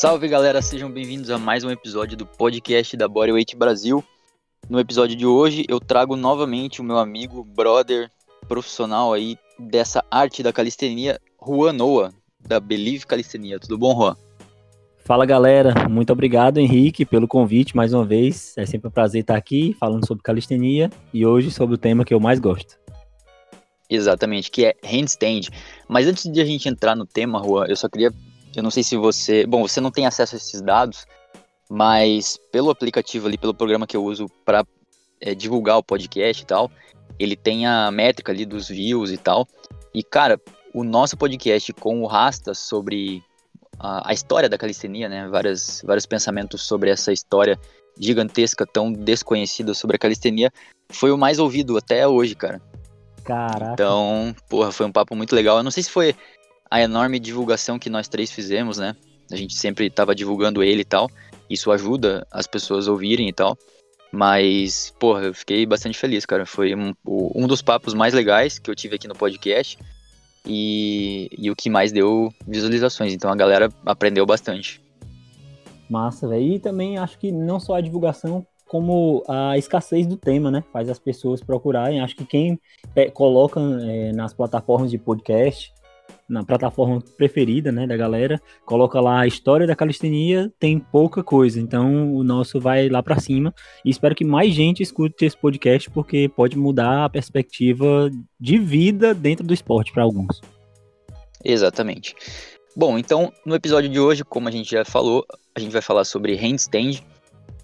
Salve galera, sejam bem-vindos a mais um episódio do podcast da Bodyweight Brasil. No episódio de hoje eu trago novamente o meu amigo, brother, profissional aí dessa arte da calistenia, Juan Noah, da Believe Calistenia. Tudo bom, Juan? Fala galera, muito obrigado Henrique pelo convite mais uma vez. É sempre um prazer estar aqui falando sobre calistenia e hoje sobre o tema que eu mais gosto. Exatamente, que é handstand. Mas antes de a gente entrar no tema, Juan, eu só queria. Eu não sei se você. Bom, você não tem acesso a esses dados, mas pelo aplicativo ali, pelo programa que eu uso para é, divulgar o podcast e tal, ele tem a métrica ali dos views e tal. E, cara, o nosso podcast com o Rasta sobre a, a história da calistenia, né? Várias, vários pensamentos sobre essa história gigantesca, tão desconhecida sobre a calistenia, foi o mais ouvido até hoje, cara. Caraca. Então, porra, foi um papo muito legal. Eu não sei se foi a enorme divulgação que nós três fizemos, né? A gente sempre estava divulgando ele e tal. Isso ajuda as pessoas a ouvirem e tal. Mas, porra, eu fiquei bastante feliz, cara. Foi um, um dos papos mais legais que eu tive aqui no podcast e, e o que mais deu visualizações. Então a galera aprendeu bastante. Massa, velho. E também acho que não só a divulgação, como a escassez do tema, né? Faz as pessoas procurarem. Acho que quem é, coloca é, nas plataformas de podcast na plataforma preferida, né, da galera, coloca lá a história da calistenia, tem pouca coisa, então o nosso vai lá para cima e espero que mais gente escute esse podcast porque pode mudar a perspectiva de vida dentro do esporte para alguns. Exatamente. Bom, então no episódio de hoje, como a gente já falou, a gente vai falar sobre handstand.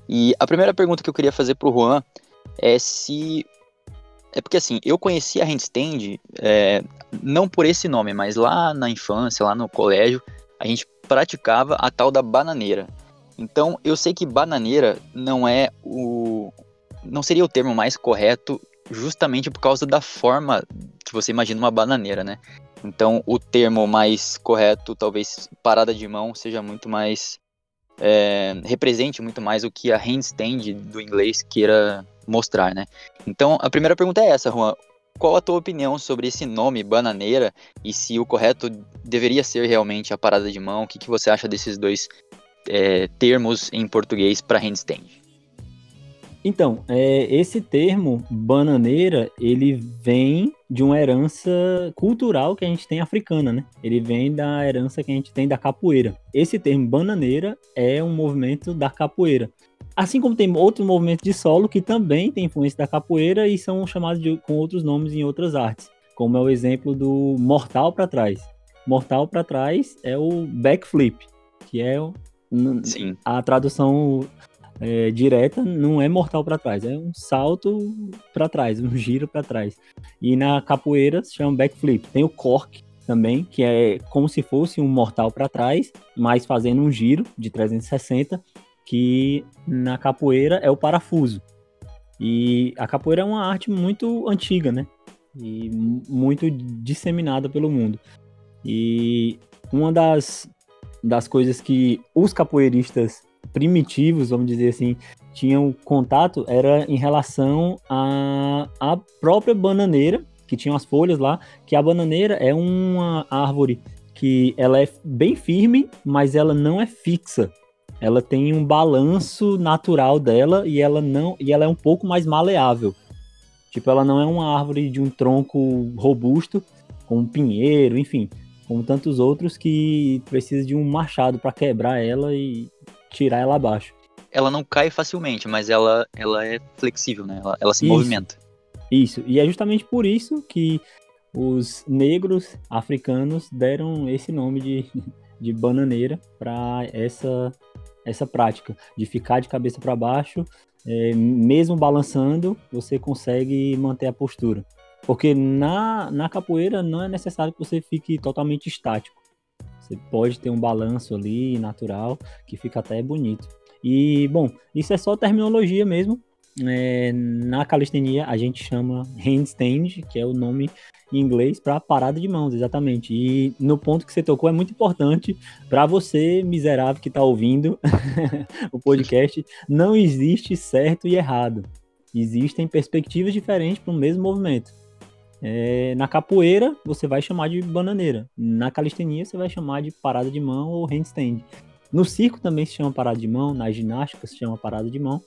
E a primeira pergunta que eu queria fazer pro Juan é se é porque assim, eu conheci a handstand é, não por esse nome, mas lá na infância, lá no colégio, a gente praticava a tal da bananeira. Então eu sei que bananeira não é o. não seria o termo mais correto, justamente por causa da forma que você imagina uma bananeira, né? Então o termo mais correto, talvez parada de mão, seja muito mais. É, represente muito mais o que a handstand do inglês queira mostrar, né? Então, a primeira pergunta é essa, Juan. Qual a tua opinião sobre esse nome, bananeira, e se o correto deveria ser realmente a parada de mão? O que, que você acha desses dois é, termos em português para handstand? Então, é, esse termo bananeira, ele vem de uma herança cultural que a gente tem africana, né? Ele vem da herança que a gente tem da capoeira. Esse termo bananeira é um movimento da capoeira. Assim como tem outros movimentos de solo que também tem influência da capoeira e são chamados de, com outros nomes em outras artes, como é o exemplo do mortal para trás. Mortal para trás é o backflip, que é Sim. a tradução é, direta não é mortal para trás, é um salto para trás, um giro para trás. E na capoeira se chama backflip. Tem o cork também, que é como se fosse um mortal para trás, mas fazendo um giro de 360 que na capoeira é o parafuso. E a capoeira é uma arte muito antiga, né? E muito disseminada pelo mundo. E uma das, das coisas que os capoeiristas primitivos, vamos dizer assim, tinham contato era em relação à a, a própria bananeira, que tinha as folhas lá, que a bananeira é uma árvore que ela é bem firme, mas ela não é fixa ela tem um balanço natural dela e ela não e ela é um pouco mais maleável. Tipo, ela não é uma árvore de um tronco robusto, como um pinheiro, enfim, como tantos outros que precisa de um machado para quebrar ela e tirar ela abaixo. Ela não cai facilmente, mas ela, ela é flexível, né? Ela, ela se isso, movimenta. Isso, e é justamente por isso que os negros africanos deram esse nome de, de bananeira para essa essa prática de ficar de cabeça para baixo, é, mesmo balançando, você consegue manter a postura. Porque na, na capoeira não é necessário que você fique totalmente estático. Você pode ter um balanço ali natural que fica até bonito. E, bom, isso é só terminologia mesmo. É, na calistenia a gente chama handstand, que é o nome em inglês para parada de mãos, exatamente. E no ponto que você tocou é muito importante para você, miserável que está ouvindo o podcast, não existe certo e errado. Existem perspectivas diferentes para o mesmo movimento. É, na capoeira, você vai chamar de bananeira. Na calistenia, você vai chamar de parada de mão ou handstand. No circo também se chama parada de mão, na ginástica se chama parada de mão,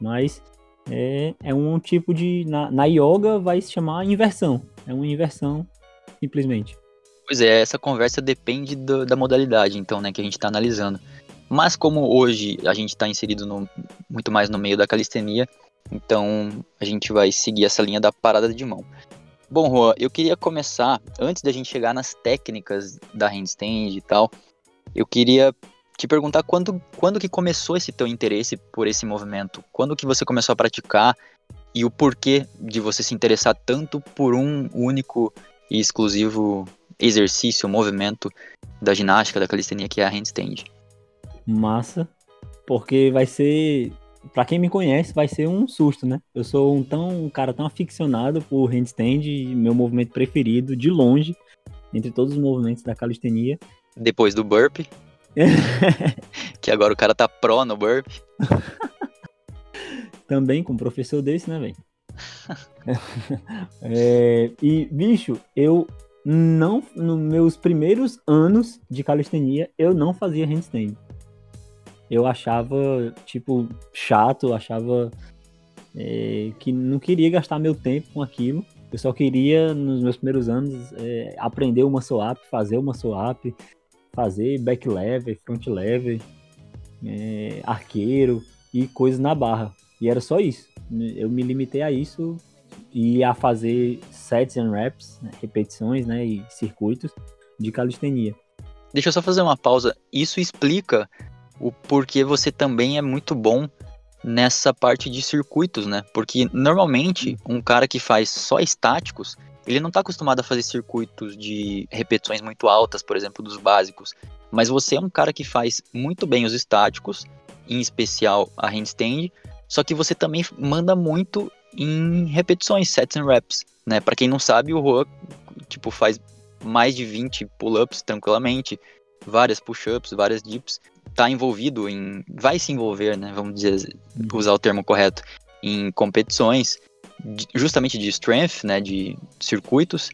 mas é, é um tipo de. Na, na yoga vai se chamar inversão. É uma inversão, simplesmente. Pois é, essa conversa depende do, da modalidade, então, né, que a gente está analisando. Mas como hoje a gente está inserido no, muito mais no meio da calistenia, então a gente vai seguir essa linha da parada de mão. Bom, Juan, eu queria começar, antes da gente chegar nas técnicas da handstand e tal, eu queria te perguntar quando, quando que começou esse teu interesse por esse movimento? Quando que você começou a praticar e o porquê de você se interessar tanto por um único e exclusivo exercício, movimento da ginástica, da calistenia, que é a handstand? Massa, porque vai ser, para quem me conhece, vai ser um susto, né? Eu sou um, tão, um cara tão aficionado por handstand, meu movimento preferido, de longe, entre todos os movimentos da calistenia. Depois do burpee. que agora o cara tá pro no burp. Também com um professor desse, né, velho? é, e, bicho, eu não, nos meus primeiros anos de calistenia, eu não fazia handstand. Eu achava, tipo, chato, achava é, que não queria gastar meu tempo com aquilo. Eu só queria, nos meus primeiros anos, é, aprender uma swap, fazer uma swap, fazer back lever, front lever, é, arqueiro e coisas na barra. E era só isso. Eu me limitei a isso e a fazer sets and reps, né, repetições, né, e circuitos de calistenia. Deixa eu só fazer uma pausa. Isso explica o porquê você também é muito bom nessa parte de circuitos, né? Porque normalmente um cara que faz só estáticos, ele não está acostumado a fazer circuitos de repetições muito altas, por exemplo, dos básicos. Mas você é um cara que faz muito bem os estáticos, em especial a handstand, só que você também manda muito em repetições, sets and reps, né? Para quem não sabe, o Juan, tipo, faz mais de 20 pull-ups tranquilamente, várias push-ups, várias dips, tá envolvido em, vai se envolver, né? Vamos dizer, usar o termo correto, em competições justamente de strength, né, de circuitos.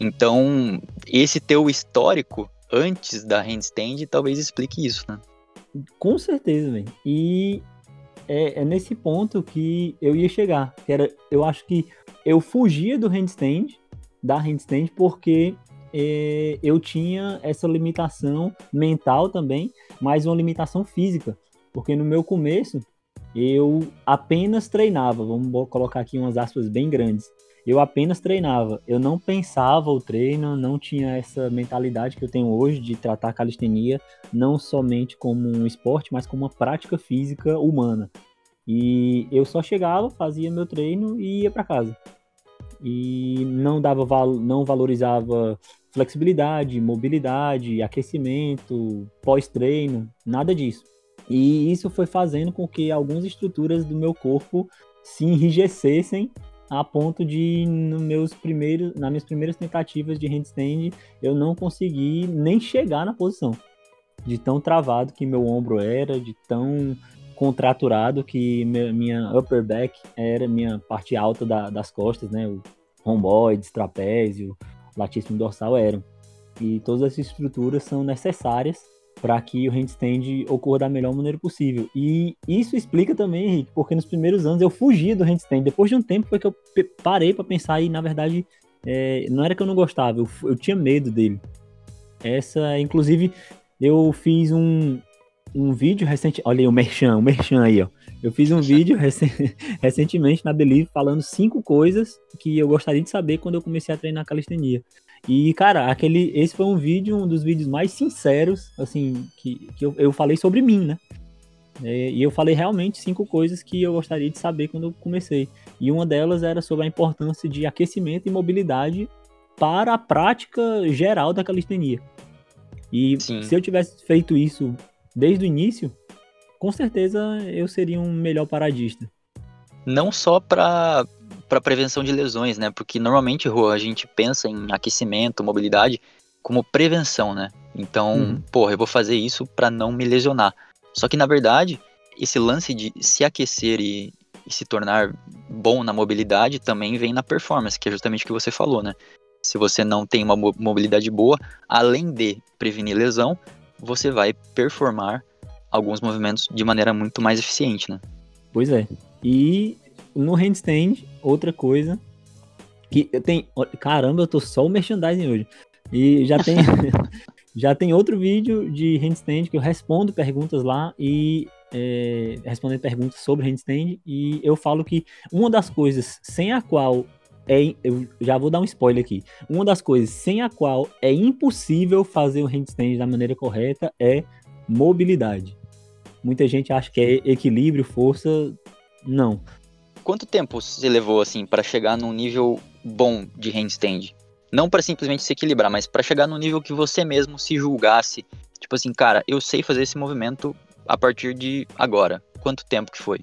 Então, esse teu histórico antes da handstand talvez explique isso, né? Com certeza, velho. E é, é, nesse ponto que eu ia chegar. Que era, eu acho que eu fugia do handstand, da handstand, porque é, eu tinha essa limitação mental também, mas uma limitação física. Porque no meu começo, eu apenas treinava, vamos colocar aqui umas aspas bem grandes. Eu apenas treinava, eu não pensava o treino, não tinha essa mentalidade que eu tenho hoje de tratar a calistenia não somente como um esporte, mas como uma prática física humana. E eu só chegava, fazia meu treino e ia para casa. E não dava não valorizava flexibilidade, mobilidade, aquecimento, pós-treino, nada disso. E isso foi fazendo com que algumas estruturas do meu corpo se enrijecessem a ponto de nos meus primeiros, nas minhas primeiras tentativas de handstand eu não consegui nem chegar na posição. De tão travado que meu ombro era, de tão contraturado que minha upper back era minha parte alta da, das costas, né? O romboides, trapézio, latíssimo dorsal eram. E todas essas estruturas são necessárias para que o handstand ocorra da melhor maneira possível. E isso explica também, Henrique, porque nos primeiros anos eu fugia do handstand. Depois de um tempo foi que eu parei para pensar e, na verdade, é, não era que eu não gostava, eu, eu tinha medo dele. Essa, inclusive, eu fiz um, um vídeo recente. Olha aí o Merchan, o Merchan aí, ó. Eu fiz um vídeo recentemente na Believe falando cinco coisas que eu gostaria de saber quando eu comecei a treinar calistenia. E, cara, aquele, esse foi um vídeo, um dos vídeos mais sinceros, assim, que, que eu, eu falei sobre mim, né? É, e eu falei realmente cinco coisas que eu gostaria de saber quando eu comecei. E uma delas era sobre a importância de aquecimento e mobilidade para a prática geral da calistenia. E Sim. se eu tivesse feito isso desde o início, com certeza eu seria um melhor paradista. Não só para para prevenção de lesões, né? Porque normalmente, Rô, a gente pensa em aquecimento, mobilidade como prevenção, né? Então, uhum. porra, eu vou fazer isso para não me lesionar. Só que na verdade, esse lance de se aquecer e, e se tornar bom na mobilidade também vem na performance, que é justamente o que você falou, né? Se você não tem uma mobilidade boa, além de prevenir lesão, você vai performar alguns movimentos de maneira muito mais eficiente, né? Pois é. E no handstand, outra coisa que eu tenho, caramba, eu tô só o merchandising hoje. E já tem já tem outro vídeo de handstand que eu respondo perguntas lá e é, respondendo perguntas sobre handstand e eu falo que uma das coisas sem a qual é, eu já vou dar um spoiler aqui. Uma das coisas sem a qual é impossível fazer o handstand da maneira correta é mobilidade. Muita gente acha que é equilíbrio, força, não. Quanto tempo você levou assim para chegar num nível bom de handstand? Não para simplesmente se equilibrar, mas para chegar no nível que você mesmo se julgasse, tipo assim, cara, eu sei fazer esse movimento a partir de agora. Quanto tempo que foi?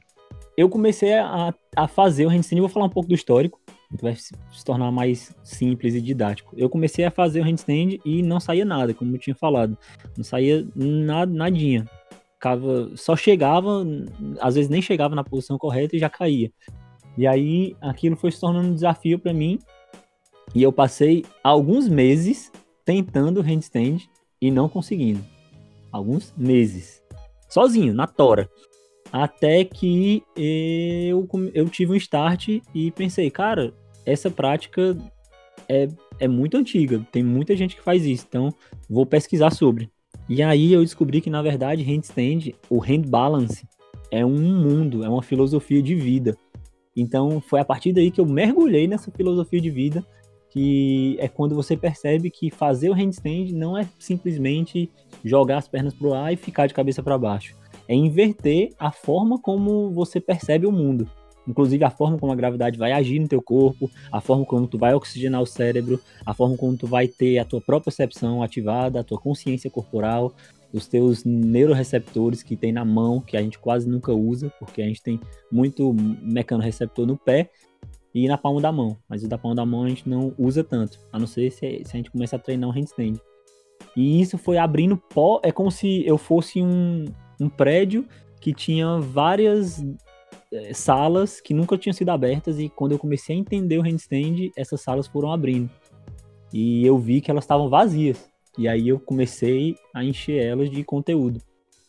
Eu comecei a, a fazer o handstand, vou falar um pouco do histórico vai se tornar mais simples e didático. Eu comecei a fazer o handstand e não saía nada, como eu tinha falado. Não saía nada, nadinha. Ficava, só chegava, às vezes nem chegava na posição correta e já caía. E aí aquilo foi se tornando um desafio para mim. E eu passei alguns meses tentando handstand e não conseguindo. Alguns meses. Sozinho, na tora. Até que eu, eu tive um start e pensei, cara, essa prática é, é muito antiga. Tem muita gente que faz isso, então vou pesquisar sobre. E aí eu descobri que, na verdade, handstand, o hand balance, é um mundo, é uma filosofia de vida. Então foi a partir daí que eu mergulhei nessa filosofia de vida, que é quando você percebe que fazer o handstand não é simplesmente jogar as pernas para o ar e ficar de cabeça para baixo é inverter a forma como você percebe o mundo. Inclusive a forma como a gravidade vai agir no teu corpo, a forma como tu vai oxigenar o cérebro, a forma como tu vai ter a tua própria percepção ativada, a tua consciência corporal, os teus neuroreceptores que tem na mão, que a gente quase nunca usa, porque a gente tem muito mecanorreceptor no pé e na palma da mão. Mas o da palma da mão a gente não usa tanto, a não ser se, se a gente começa a treinar um handstand. E isso foi abrindo pó, é como se eu fosse um, um prédio que tinha várias salas que nunca tinham sido abertas e quando eu comecei a entender o handstand, essas salas foram abrindo. E eu vi que elas estavam vazias. E aí eu comecei a encher elas de conteúdo.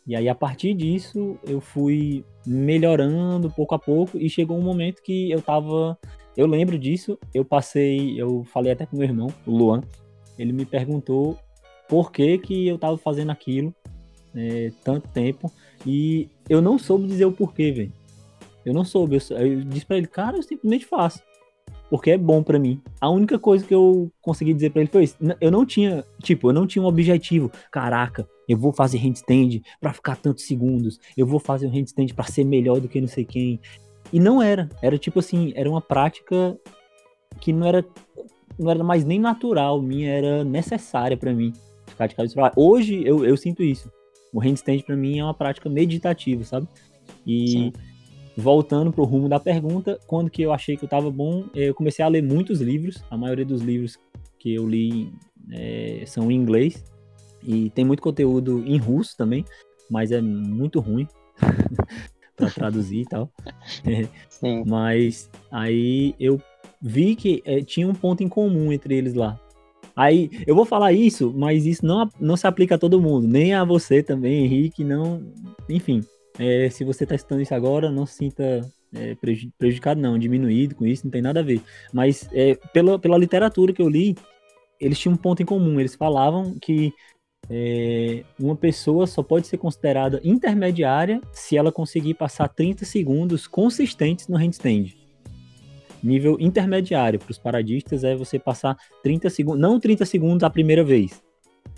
E aí a partir disso eu fui melhorando pouco a pouco e chegou um momento que eu tava, eu lembro disso, eu passei, eu falei até com meu irmão, o Luan, ele me perguntou por que que eu tava fazendo aquilo é, tanto tempo. E eu não soube dizer o porquê, velho. Eu não soube. Eu, eu disse pra ele, cara, eu simplesmente faço. Porque é bom para mim. A única coisa que eu consegui dizer para ele foi isso. Eu não tinha, tipo, eu não tinha um objetivo. Caraca, eu vou fazer handstand para ficar tantos segundos. Eu vou fazer um handstand para ser melhor do que não sei quem. E não era. Era tipo assim, era uma prática que não era não era mais nem natural, minha era necessária para mim ficar de cabeça pra Hoje eu, eu sinto isso. O handstand para mim é uma prática meditativa, sabe? E Sim. Voltando pro rumo da pergunta, quando que eu achei que eu tava bom, eu comecei a ler muitos livros. A maioria dos livros que eu li é, são em inglês e tem muito conteúdo em russo também, mas é muito ruim para traduzir e tal. Sim. Mas aí eu vi que é, tinha um ponto em comum entre eles lá. Aí, eu vou falar isso, mas isso não, não se aplica a todo mundo, nem a você também, Henrique, não. Enfim, é, se você está estudando isso agora, não se sinta é, prejudicado, não, diminuído com isso, não tem nada a ver. Mas é, pela, pela literatura que eu li, eles tinham um ponto em comum. Eles falavam que é, uma pessoa só pode ser considerada intermediária se ela conseguir passar 30 segundos consistentes no handstand. Nível intermediário para os paradistas é você passar 30 segundos, não 30 segundos a primeira vez,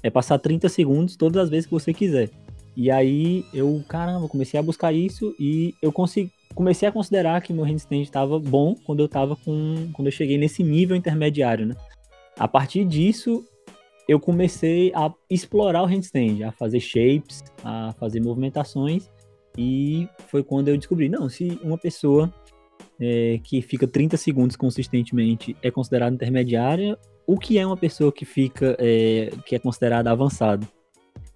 é passar 30 segundos todas as vezes que você quiser. E aí eu, caramba, comecei a buscar isso e eu consegui, comecei a considerar que meu handstand estava bom quando eu estava com, quando eu cheguei nesse nível intermediário, né? A partir disso, eu comecei a explorar o handstand, a fazer shapes, a fazer movimentações e foi quando eu descobri, não, se uma pessoa é, que fica 30 segundos consistentemente é considerada intermediária, o que é uma pessoa que fica é, que é considerada avançada?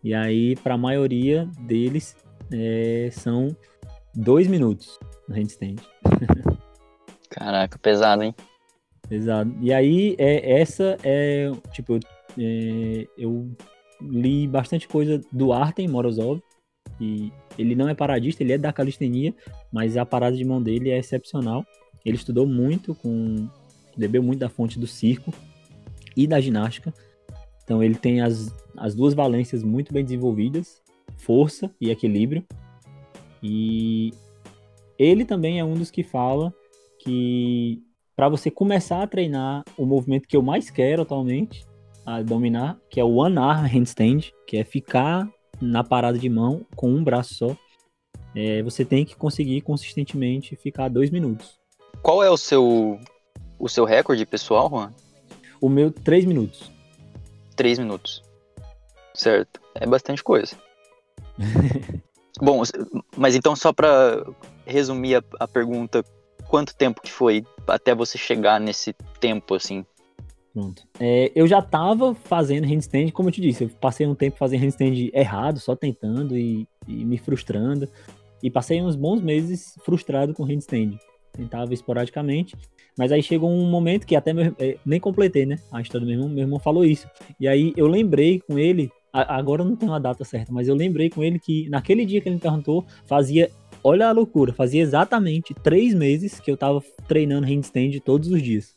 E aí, para a maioria deles, é, são dois minutos no handstand. Caraca, pesado, hein? Pesado. E aí, é, essa é, tipo, é, eu li bastante coisa do Artem Morozov, e ele não é paradista, ele é da calistenia, mas a parada de mão dele é excepcional. Ele estudou muito com bebeu muito da fonte do circo e da ginástica. Então ele tem as, as duas valências muito bem desenvolvidas, força e equilíbrio. E ele também é um dos que fala que para você começar a treinar o movimento que eu mais quero atualmente a dominar, que é o one arm handstand, que é ficar na parada de mão com um braço só, é, você tem que conseguir consistentemente ficar dois minutos. Qual é o seu o seu recorde pessoal, Juan? O meu, três minutos. Três minutos. Certo. É bastante coisa. Bom, mas então só para resumir a, a, pergunta, quanto tempo que foi até você chegar nesse tempo, assim? Pronto. É, eu já tava fazendo handstand, como eu te disse, eu passei um tempo fazendo handstand errado, só tentando e, e me frustrando. E passei uns bons meses frustrado com handstand. Tentava esporadicamente. Mas aí chegou um momento que até meu, é, nem completei, né? A história do meu irmão, meu irmão falou isso. E aí eu lembrei com ele, a, agora eu não tenho a data certa, mas eu lembrei com ele que naquele dia que ele me perguntou, fazia, olha a loucura, fazia exatamente três meses que eu tava treinando handstand todos os dias.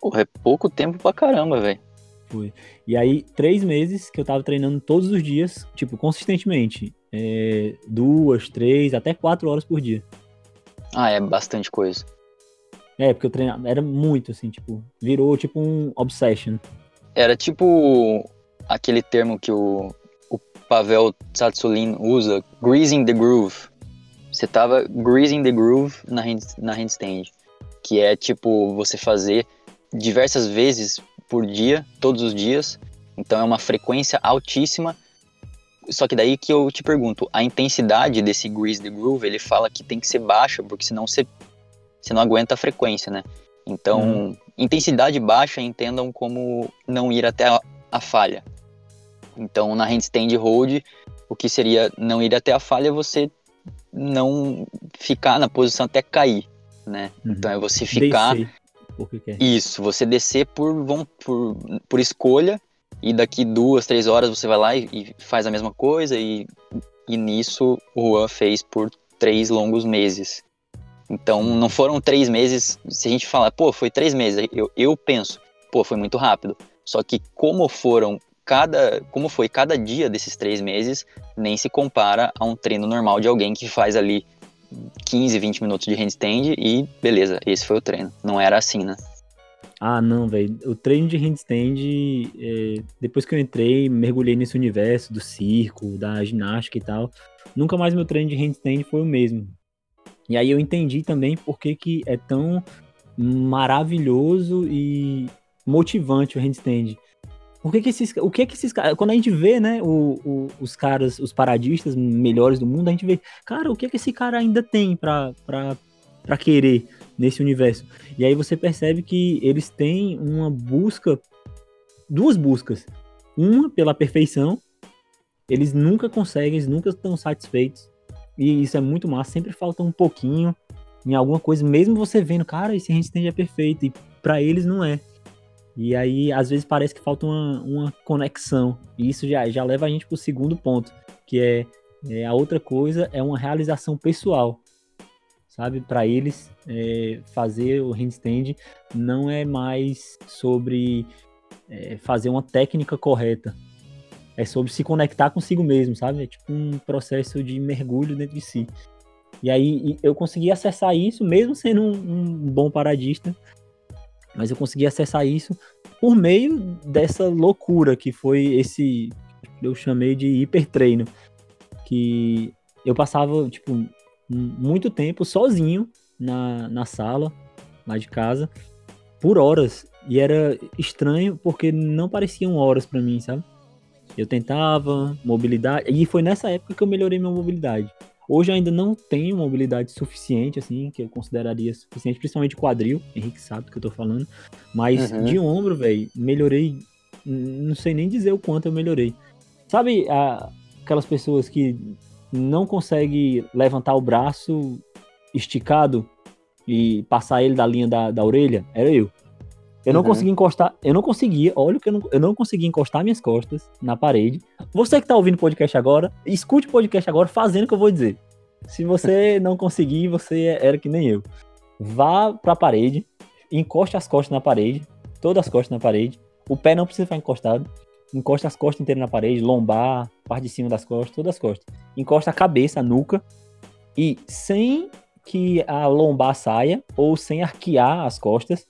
Porra, é pouco tempo pra caramba, velho. Foi. E aí, três meses que eu tava treinando todos os dias, tipo, consistentemente. É, duas, três, até quatro horas por dia. Ah, é bastante coisa. É, porque eu treinava, era muito, assim, tipo, virou tipo um obsession. Era tipo aquele termo que o, o Pavel Tsatsulin usa, greasing the groove. Você tava greasing the groove na, hand, na handstand, que é tipo você fazer diversas vezes por dia, todos os dias. Então é uma frequência altíssima. Só que daí que eu te pergunto, a intensidade desse grease the groove, ele fala que tem que ser baixa, porque senão você, você não aguenta a frequência, né? Então, uhum. intensidade baixa entendam como não ir até a, a falha. Então, na handstand hold, o que seria não ir até a falha é você não ficar na posição até cair, né? Uhum. Então é você ficar Descer quer. Isso, você descer por, por, por escolha e daqui duas, três horas você vai lá e, e, faz a mesma coisa e, e nisso o Juan fez por três longos meses. Então não foram três meses, se a gente falar, pô, foi três meses, eu, eu penso, pô, foi muito rápido. Só que como foram cada, como foi cada dia desses três meses, nem se compara a um treino normal de alguém que faz ali 15, 20 minutos de handstand e beleza, esse foi o treino. Não era assim, né? Ah, não, velho. O treino de handstand, é, depois que eu entrei, mergulhei nesse universo do circo, da ginástica e tal, nunca mais meu treino de handstand foi o mesmo. E aí eu entendi também por que, que é tão maravilhoso e motivante o handstand. O que que esses, o que que esses quando a gente vê, né, o, o, os caras, os paradistas melhores do mundo, a gente vê, cara, o que que esse cara ainda tem pra, pra, pra querer nesse universo? E aí você percebe que eles têm uma busca, duas buscas. Uma pela perfeição, eles nunca conseguem, eles nunca estão satisfeitos. E isso é muito massa, sempre falta um pouquinho em alguma coisa, mesmo você vendo, cara, esse handstand é perfeito, e para eles não é. E aí, às vezes, parece que falta uma, uma conexão. E isso já, já leva a gente para o segundo ponto, que é, é, a outra coisa é uma realização pessoal. Sabe? Para eles, é, fazer o handstand não é mais sobre é, fazer uma técnica correta. É sobre se conectar consigo mesmo, sabe? É tipo um processo de mergulho dentro de si. E aí eu consegui acessar isso, mesmo sendo um, um bom paradista, mas eu consegui acessar isso por meio dessa loucura que foi esse eu chamei de hipertreino, que eu passava tipo muito tempo sozinho na, na sala lá de casa por horas e era estranho porque não pareciam horas para mim, sabe? Eu tentava mobilidade e foi nessa época que eu melhorei minha mobilidade. Hoje eu ainda não tenho mobilidade suficiente, assim, que eu consideraria suficiente, principalmente quadril, Henrique sabe do que eu tô falando. Mas uhum. de ombro, velho, melhorei. Não sei nem dizer o quanto eu melhorei. Sabe a, aquelas pessoas que não conseguem levantar o braço esticado e passar ele da linha da, da orelha? Era eu. Eu não uhum. consegui encostar, eu não conseguia, olha que eu não, eu não consegui encostar minhas costas na parede. Você que tá ouvindo o podcast agora, escute o podcast agora fazendo o que eu vou dizer. Se você não conseguir, você era que nem eu. Vá pra parede, encoste as costas na parede, todas as costas na parede. O pé não precisa ficar encostado. Encosta as costas inteiras na parede, lombar, parte de cima das costas, todas as costas. Encosta a cabeça, a nuca. E sem que a lombar saia ou sem arquear as costas,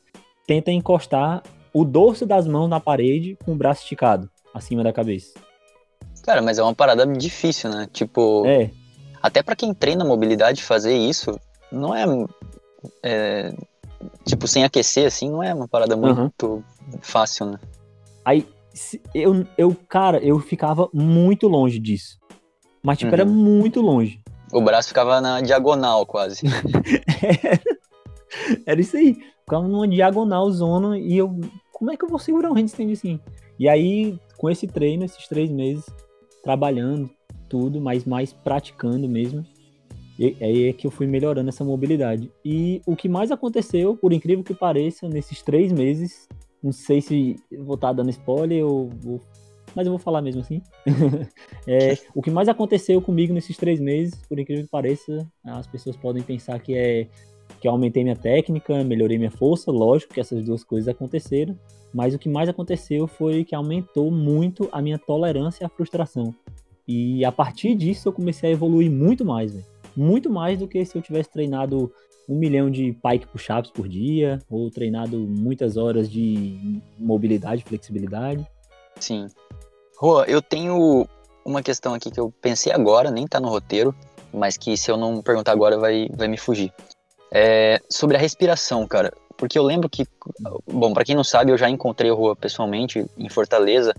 tenta encostar o dorso das mãos na parede com o braço esticado acima da cabeça. Cara, mas é uma parada difícil, né? Tipo, é. até para quem treina mobilidade fazer isso, não é, é, tipo sem aquecer assim, não é uma parada muito uhum. fácil, né? Aí eu, eu, cara, eu ficava muito longe disso. Mas tipo, uhum. era muito longe. O braço ficava na diagonal quase. era, era isso aí ficava numa diagonal zona e eu, como é que eu vou segurar um handstand assim? E aí, com esse treino, esses três meses, trabalhando tudo, mas mais praticando mesmo, aí é que eu fui melhorando essa mobilidade. E o que mais aconteceu, por incrível que pareça, nesses três meses, não sei se vou estar dando spoiler ou vou, mas eu vou falar mesmo assim. é, o que mais aconteceu comigo nesses três meses, por incrível que pareça, as pessoas podem pensar que é que eu aumentei minha técnica, melhorei minha força, lógico que essas duas coisas aconteceram, mas o que mais aconteceu foi que aumentou muito a minha tolerância à frustração. E a partir disso eu comecei a evoluir muito mais, véio. muito mais do que se eu tivesse treinado um milhão de pike push-ups por dia, ou treinado muitas horas de mobilidade, flexibilidade. Sim. Rô, eu tenho uma questão aqui que eu pensei agora, nem tá no roteiro, mas que se eu não perguntar agora vai, vai me fugir. É, sobre a respiração, cara. Porque eu lembro que, bom, para quem não sabe, eu já encontrei o Rua pessoalmente em Fortaleza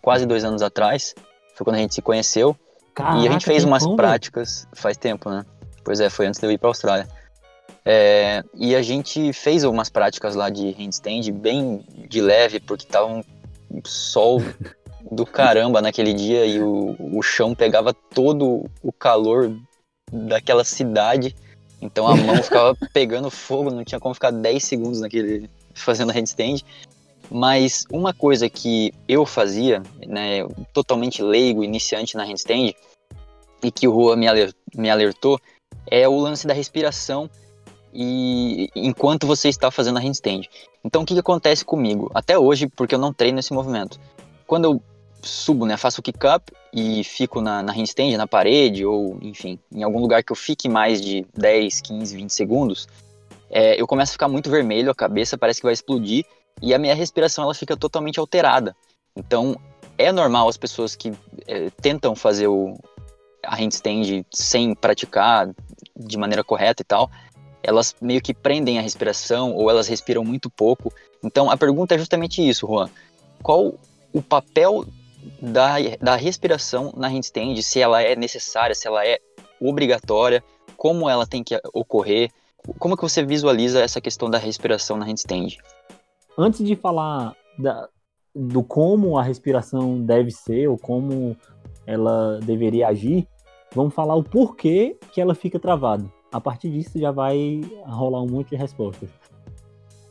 quase dois anos atrás. Foi quando a gente se conheceu. Caraca, e a gente fez umas como? práticas. Faz tempo, né? Pois é, foi antes de eu ir pra Austrália. É, e a gente fez algumas práticas lá de handstand bem de leve, porque tava um sol do caramba naquele dia e o, o chão pegava todo o calor daquela cidade. Então a mão ficava pegando fogo, não tinha como ficar 10 segundos naquele fazendo handstand. Mas uma coisa que eu fazia, né, totalmente leigo, iniciante na handstand, e que o Rua me alertou, é o lance da respiração e enquanto você está fazendo a handstand. Então o que, que acontece comigo? Até hoje, porque eu não treino esse movimento. Quando eu subo, né? Faço o kick up e fico na, na handstand, na parede, ou enfim, em algum lugar que eu fique mais de 10, 15, 20 segundos, é, eu começo a ficar muito vermelho, a cabeça parece que vai explodir e a minha respiração ela fica totalmente alterada. Então é normal as pessoas que é, tentam fazer o, a handstand sem praticar de maneira correta e tal, elas meio que prendem a respiração ou elas respiram muito pouco. Então a pergunta é justamente isso, Juan. Qual o papel da, da respiração na handstand, se ela é necessária, se ela é obrigatória, como ela tem que ocorrer, como que você visualiza essa questão da respiração na handstand? Antes de falar da, do como a respiração deve ser ou como ela deveria agir, vamos falar o porquê que ela fica travada. A partir disso já vai rolar um monte de respostas.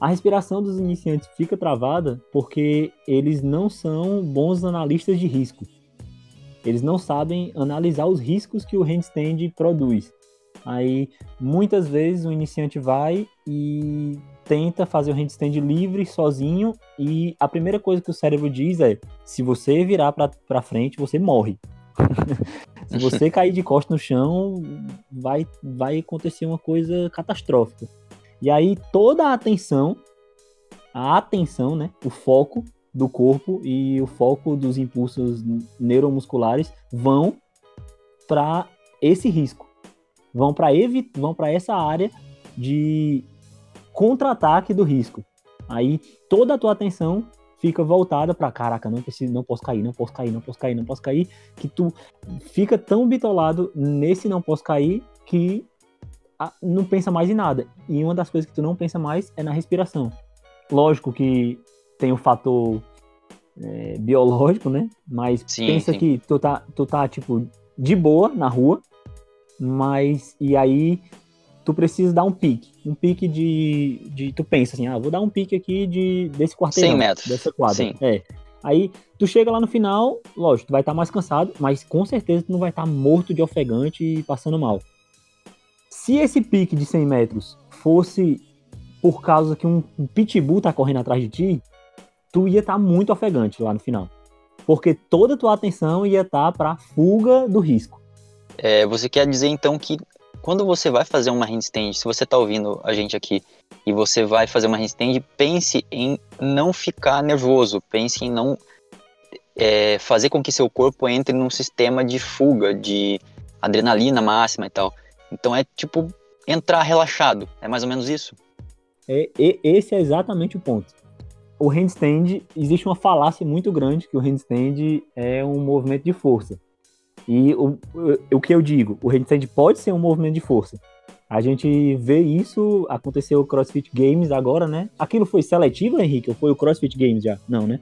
A respiração dos iniciantes fica travada porque eles não são bons analistas de risco. Eles não sabem analisar os riscos que o handstand produz. Aí, muitas vezes, o iniciante vai e tenta fazer o handstand livre, sozinho, e a primeira coisa que o cérebro diz é: se você virar para frente, você morre. se você cair de costas no chão, vai, vai acontecer uma coisa catastrófica. E aí toda a atenção, a atenção, né, o foco do corpo e o foco dos impulsos neuromusculares vão para esse risco. Vão para vão para essa área de contra-ataque do risco. Aí toda a tua atenção fica voltada para caraca, não preciso, não posso cair, não posso cair, não posso cair, não posso cair, que tu fica tão bitolado nesse não posso cair que não pensa mais em nada. E uma das coisas que tu não pensa mais é na respiração. Lógico que tem o fator é, biológico, né? Mas sim, pensa sim. que tu tá, tu tá, tipo, de boa na rua, mas e aí tu precisa dar um pique. Um pique de, de. Tu pensa assim, ah, vou dar um pique aqui de, desse quarteirão. 100 metros. Dessa quadra. Sim. É. Aí tu chega lá no final, lógico, tu vai estar mais cansado, mas com certeza tu não vai estar morto de ofegante e passando mal. Se esse pique de 100 metros fosse por causa que um, pitbull tá correndo atrás de ti, tu ia estar muito ofegante lá no final. Porque toda a tua atenção ia estar para fuga do risco. É, você quer dizer então que quando você vai fazer uma handstand, se você está ouvindo a gente aqui e você vai fazer uma handstand, pense em não ficar nervoso, pense em não é, fazer com que seu corpo entre num sistema de fuga, de adrenalina máxima e tal. Então é tipo entrar relaxado, é mais ou menos isso. É, esse é exatamente o ponto. O handstand, existe uma falácia muito grande que o handstand é um movimento de força. E o, o, o que eu digo, o handstand pode ser um movimento de força. A gente vê isso, aconteceu o CrossFit Games agora, né? Aquilo foi seletivo, Henrique? Ou foi o CrossFit Games já? Não, né?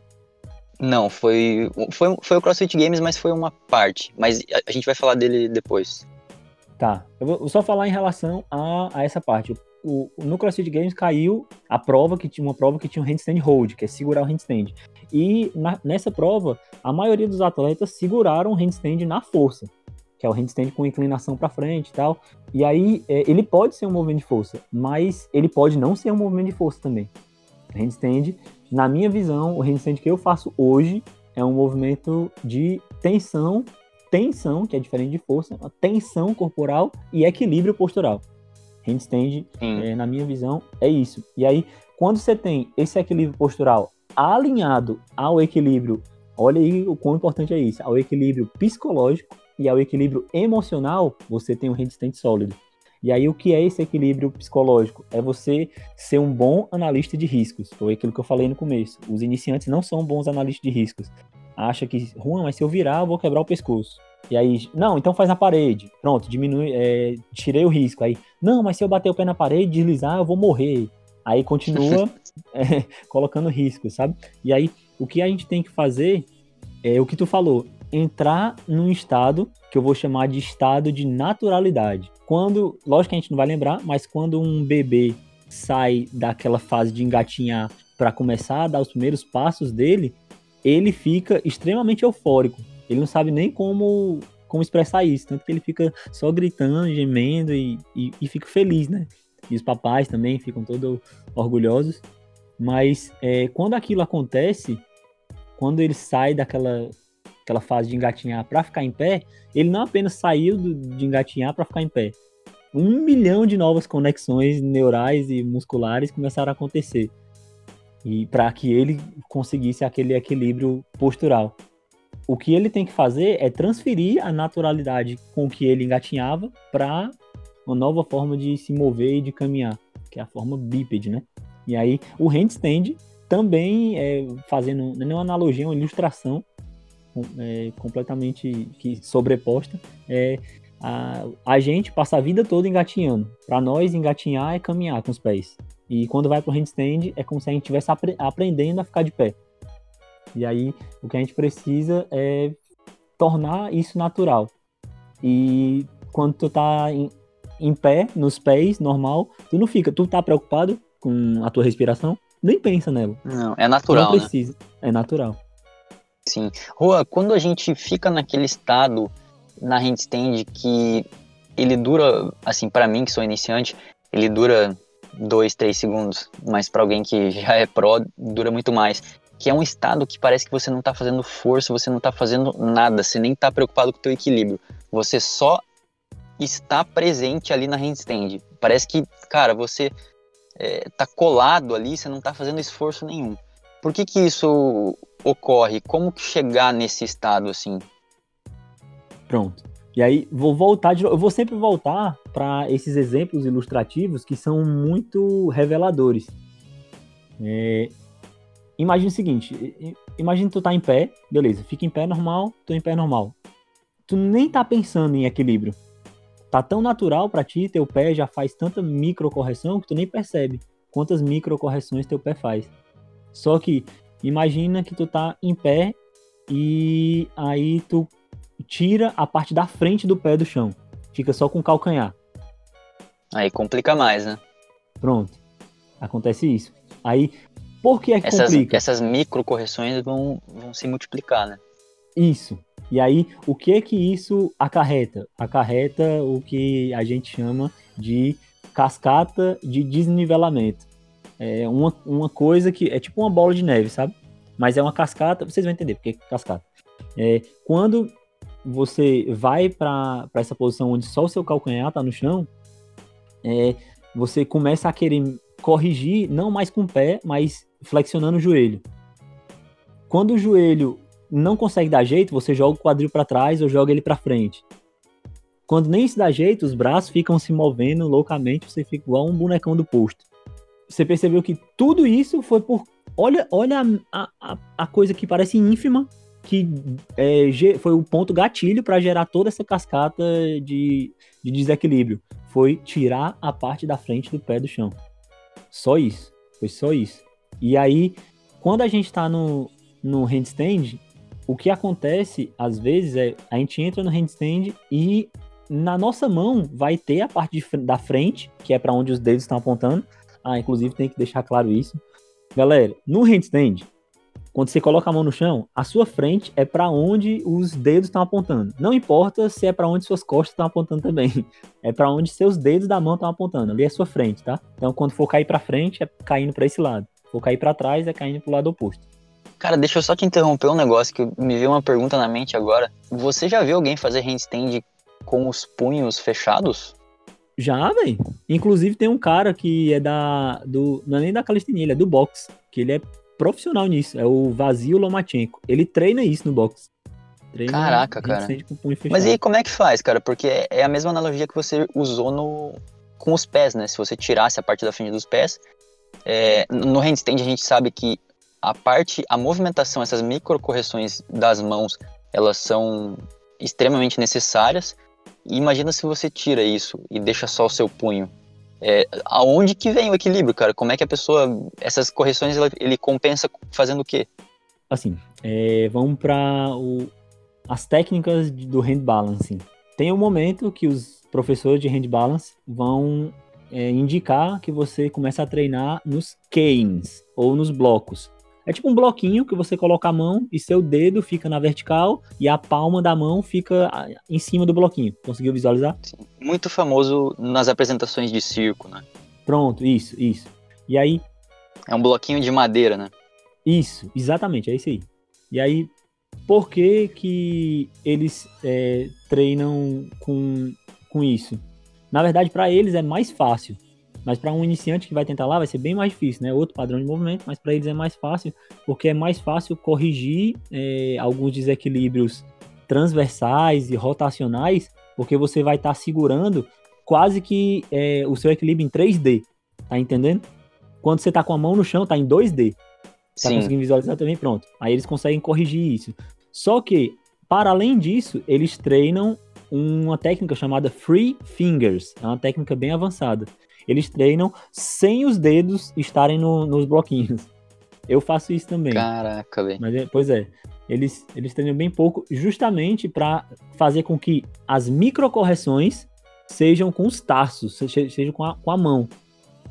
Não, foi, foi, foi o CrossFit Games, mas foi uma parte. Mas a, a gente vai falar dele depois. Tá, eu vou só falar em relação a, a essa parte. O, no CrossFit Games caiu a prova que tinha uma prova que tinha um handstand hold, que é segurar o handstand. E na, nessa prova, a maioria dos atletas seguraram o handstand na força, que é o handstand com inclinação para frente e tal. E aí, é, ele pode ser um movimento de força, mas ele pode não ser um movimento de força também. Handstand, na minha visão, o handstand que eu faço hoje é um movimento de tensão, tensão, que é diferente de força, tensão corporal e equilíbrio postural. Handstand, é, na minha visão, é isso. E aí, quando você tem esse equilíbrio postural alinhado ao equilíbrio, olha aí o quão importante é isso, ao equilíbrio psicológico e ao equilíbrio emocional, você tem um handstand sólido. E aí o que é esse equilíbrio psicológico? É você ser um bom analista de riscos. Foi aquilo que eu falei no começo. Os iniciantes não são bons analistas de riscos. Acha que, Juan, mas se eu virar, eu vou quebrar o pescoço. E aí, não, então faz na parede. Pronto, diminui, é, tirei o risco. Aí, não, mas se eu bater o pé na parede, deslizar, eu vou morrer. Aí continua é, colocando risco, sabe? E aí, o que a gente tem que fazer é o que tu falou, entrar num estado que eu vou chamar de estado de naturalidade. Quando, lógico que a gente não vai lembrar, mas quando um bebê sai daquela fase de engatinhar para começar a dar os primeiros passos dele, ele fica extremamente eufórico. Ele não sabe nem como como expressar isso, tanto que ele fica só gritando, gemendo e, e, e fica feliz, né? E os papais também ficam todos orgulhosos. Mas é, quando aquilo acontece, quando ele sai daquela aquela fase de engatinhar para ficar em pé, ele não apenas saiu do, de engatinhar para ficar em pé. Um milhão de novas conexões neurais e musculares começaram a acontecer. E para que ele conseguisse aquele equilíbrio postural. O que ele tem que fazer é transferir a naturalidade com que ele engatinhava para uma nova forma de se mover e de caminhar, que é a forma bípede, né? E aí o handstand também é fazendo não é uma analogia, é uma ilustração é, completamente que sobreposta é a, a gente passa a vida toda engatinhando. Para nós engatinhar é caminhar com os pés. E quando vai pro handstand é como se a gente estivesse apre aprendendo a ficar de pé. E aí o que a gente precisa é tornar isso natural. E quando tu tá em, em pé, nos pés, normal, tu não fica, tu tá preocupado com a tua respiração, nem pensa nela. Não, é natural, não precisa, né? é natural. Sim. Rua, quando a gente fica naquele estado na handstand que ele dura, assim, para mim que sou iniciante, ele dura dois, três segundos, mas para alguém que já é pró, dura muito mais. Que é um estado que parece que você não tá fazendo força, você não tá fazendo nada, você nem tá preocupado com o teu equilíbrio. Você só está presente ali na handstand. Parece que, cara, você é, tá colado ali, você não tá fazendo esforço nenhum. Por que que isso ocorre? Como que chegar nesse estado assim? Pronto. E aí vou voltar de, eu vou sempre voltar para esses exemplos ilustrativos que são muito reveladores. É, imagine o seguinte, imagine tu tá em pé, beleza, fica em pé normal, tô em pé normal. Tu nem tá pensando em equilíbrio. Tá tão natural para ti, teu pé já faz tanta microcorreção que tu nem percebe quantas microcorreções teu pé faz. Só que imagina que tu tá em pé e aí tu tira a parte da frente do pé do chão. Fica só com o calcanhar. Aí complica mais, né? Pronto. Acontece isso. Aí, por que é que essas, complica? Essas micro correções vão, vão se multiplicar, né? Isso. E aí, o que é que isso acarreta? Acarreta o que a gente chama de cascata de desnivelamento. É uma, uma coisa que é tipo uma bola de neve, sabe? Mas é uma cascata, vocês vão entender porque é cascata. É, quando você vai para essa posição onde só o seu calcanhar está no chão, é, você começa a querer corrigir, não mais com o pé, mas flexionando o joelho. Quando o joelho não consegue dar jeito, você joga o quadril para trás ou joga ele para frente. Quando nem se dá jeito, os braços ficam se movendo loucamente, você fica igual um bonecão do posto. Você percebeu que tudo isso foi por. Olha, olha a, a, a coisa que parece ínfima, que é, foi o ponto gatilho para gerar toda essa cascata de, de desequilíbrio. Foi tirar a parte da frente do pé do chão. Só isso. Foi só isso. E aí, quando a gente está no, no handstand, o que acontece às vezes é a gente entra no handstand e na nossa mão vai ter a parte de, da frente, que é para onde os dedos estão apontando. Ah, inclusive tem que deixar claro isso. Galera, no handstand, quando você coloca a mão no chão, a sua frente é para onde os dedos estão apontando. Não importa se é para onde suas costas estão apontando também. É para onde seus dedos da mão estão apontando. Ali é sua frente, tá? Então quando for cair para frente é caindo para esse lado. For cair para trás é caindo pro lado oposto. Cara, deixa eu só te interromper um negócio que me veio uma pergunta na mente agora. Você já viu alguém fazer handstand com os punhos fechados? Já, velho. Inclusive tem um cara que é da. Do, não é nem da calistenia, ele é do boxe. Que ele é profissional nisso. É o Vazio Lomachenko. Ele treina isso no boxe. Treina Caraca, cara. Mas e aí, como é que faz, cara? Porque é a mesma analogia que você usou no, com os pés, né? Se você tirasse a parte da frente dos pés. É, no handstand a gente sabe que a parte, a movimentação, essas micro correções das mãos, elas são extremamente necessárias. E imagina se você tira isso e deixa só o seu punho. É, aonde que vem o equilíbrio, cara? Como é que a pessoa, essas correções, ele compensa fazendo o quê? Assim, é, vamos para as técnicas do hand balancing. Tem um momento que os professores de hand balance vão é, indicar que você começa a treinar nos canes ou nos blocos. É tipo um bloquinho que você coloca a mão e seu dedo fica na vertical e a palma da mão fica em cima do bloquinho. Conseguiu visualizar? Sim. Muito famoso nas apresentações de circo, né? Pronto, isso, isso. E aí. É um bloquinho de madeira, né? Isso, exatamente, é isso aí. E aí, por que que eles é, treinam com, com isso? Na verdade, para eles é mais fácil mas para um iniciante que vai tentar lá, vai ser bem mais difícil, né? Outro padrão de movimento, mas para eles é mais fácil, porque é mais fácil corrigir é, alguns desequilíbrios transversais e rotacionais, porque você vai estar tá segurando quase que é, o seu equilíbrio em 3D, tá entendendo? Quando você tá com a mão no chão, tá em 2D. Tá Sim. conseguindo visualizar também? Pronto. Aí eles conseguem corrigir isso. Só que, para além disso, eles treinam uma técnica chamada Free Fingers. É uma técnica bem avançada. Eles treinam sem os dedos estarem no, nos bloquinhos. Eu faço isso também. Caraca, velho. Mas, é, pois é, eles, eles treinam bem pouco, justamente para fazer com que as microcorreções sejam com os tarsos, sejam com a, com a mão,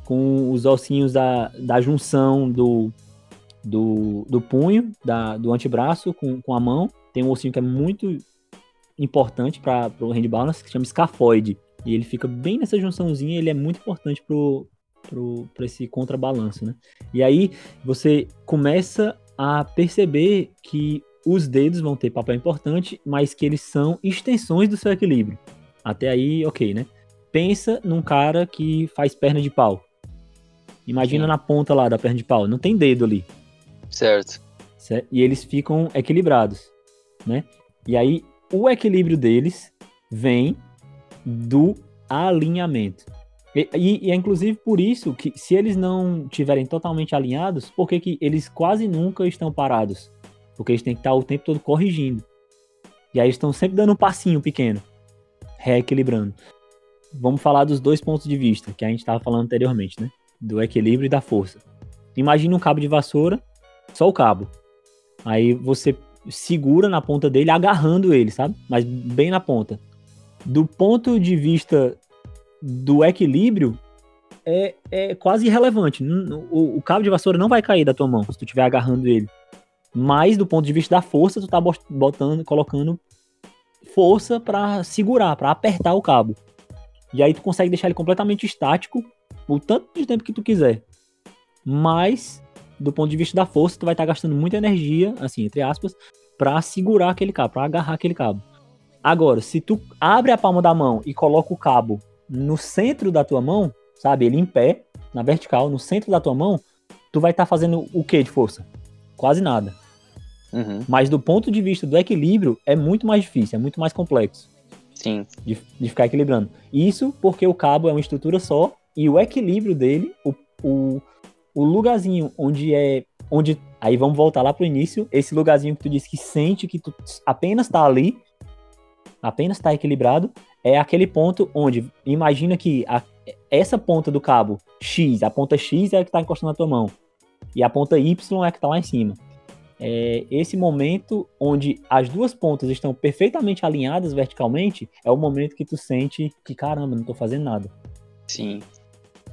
com os ossinhos da, da junção do, do, do punho, da, do antebraço com, com a mão. Tem um ossinho que é muito importante para o hand balance, que se chama escafoide. E ele fica bem nessa junçãozinha, ele é muito importante pro, pro, pro esse contrabalanço, né? E aí você começa a perceber que os dedos vão ter papel importante, mas que eles são extensões do seu equilíbrio. Até aí, ok, né? Pensa num cara que faz perna de pau. Imagina Sim. na ponta lá da perna de pau, não tem dedo ali. Certo. certo. E eles ficam equilibrados, né? E aí o equilíbrio deles vem do alinhamento. E, e, e, é inclusive por isso que, se eles não tiverem totalmente alinhados, por que, eles quase nunca estão parados? Porque eles têm que estar o tempo todo corrigindo. E aí eles estão sempre dando um passinho pequeno, reequilibrando. Vamos falar dos dois pontos de vista que a gente estava falando anteriormente, né? Do equilíbrio e da força. Imagina um cabo de vassoura, só o cabo. Aí você segura na ponta dele, agarrando ele, sabe? Mas bem na ponta do ponto de vista do equilíbrio é, é quase irrelevante. O, o, cabo de vassoura não vai cair da tua mão se tu estiver agarrando ele. Mas do ponto de vista da força, tu tá botando, colocando força para segurar, para apertar o cabo. E aí tu consegue deixar ele completamente estático o tanto de tempo que tu quiser. Mas do ponto de vista da força, tu vai estar tá gastando muita energia, assim, entre aspas, para segurar aquele cabo, para agarrar aquele cabo. Agora, se tu abre a palma da mão e coloca o cabo no centro da tua mão, sabe, ele em pé, na vertical, no centro da tua mão, tu vai estar tá fazendo o que de força? Quase nada. Uhum. Mas do ponto de vista do equilíbrio, é muito mais difícil, é muito mais complexo. Sim. De, de ficar equilibrando. Isso porque o cabo é uma estrutura só e o equilíbrio dele, o, o, o lugarzinho onde é. onde Aí vamos voltar lá pro início. Esse lugarzinho que tu disse que sente que tu apenas tá ali, apenas tá equilibrado, é aquele ponto onde imagina que a, essa ponta do cabo X, a ponta X é a que tá encostando na tua mão. E a ponta Y é a que tá lá em cima. É, esse momento onde as duas pontas estão perfeitamente alinhadas verticalmente é o momento que tu sente que caramba, não tô fazendo nada. Sim.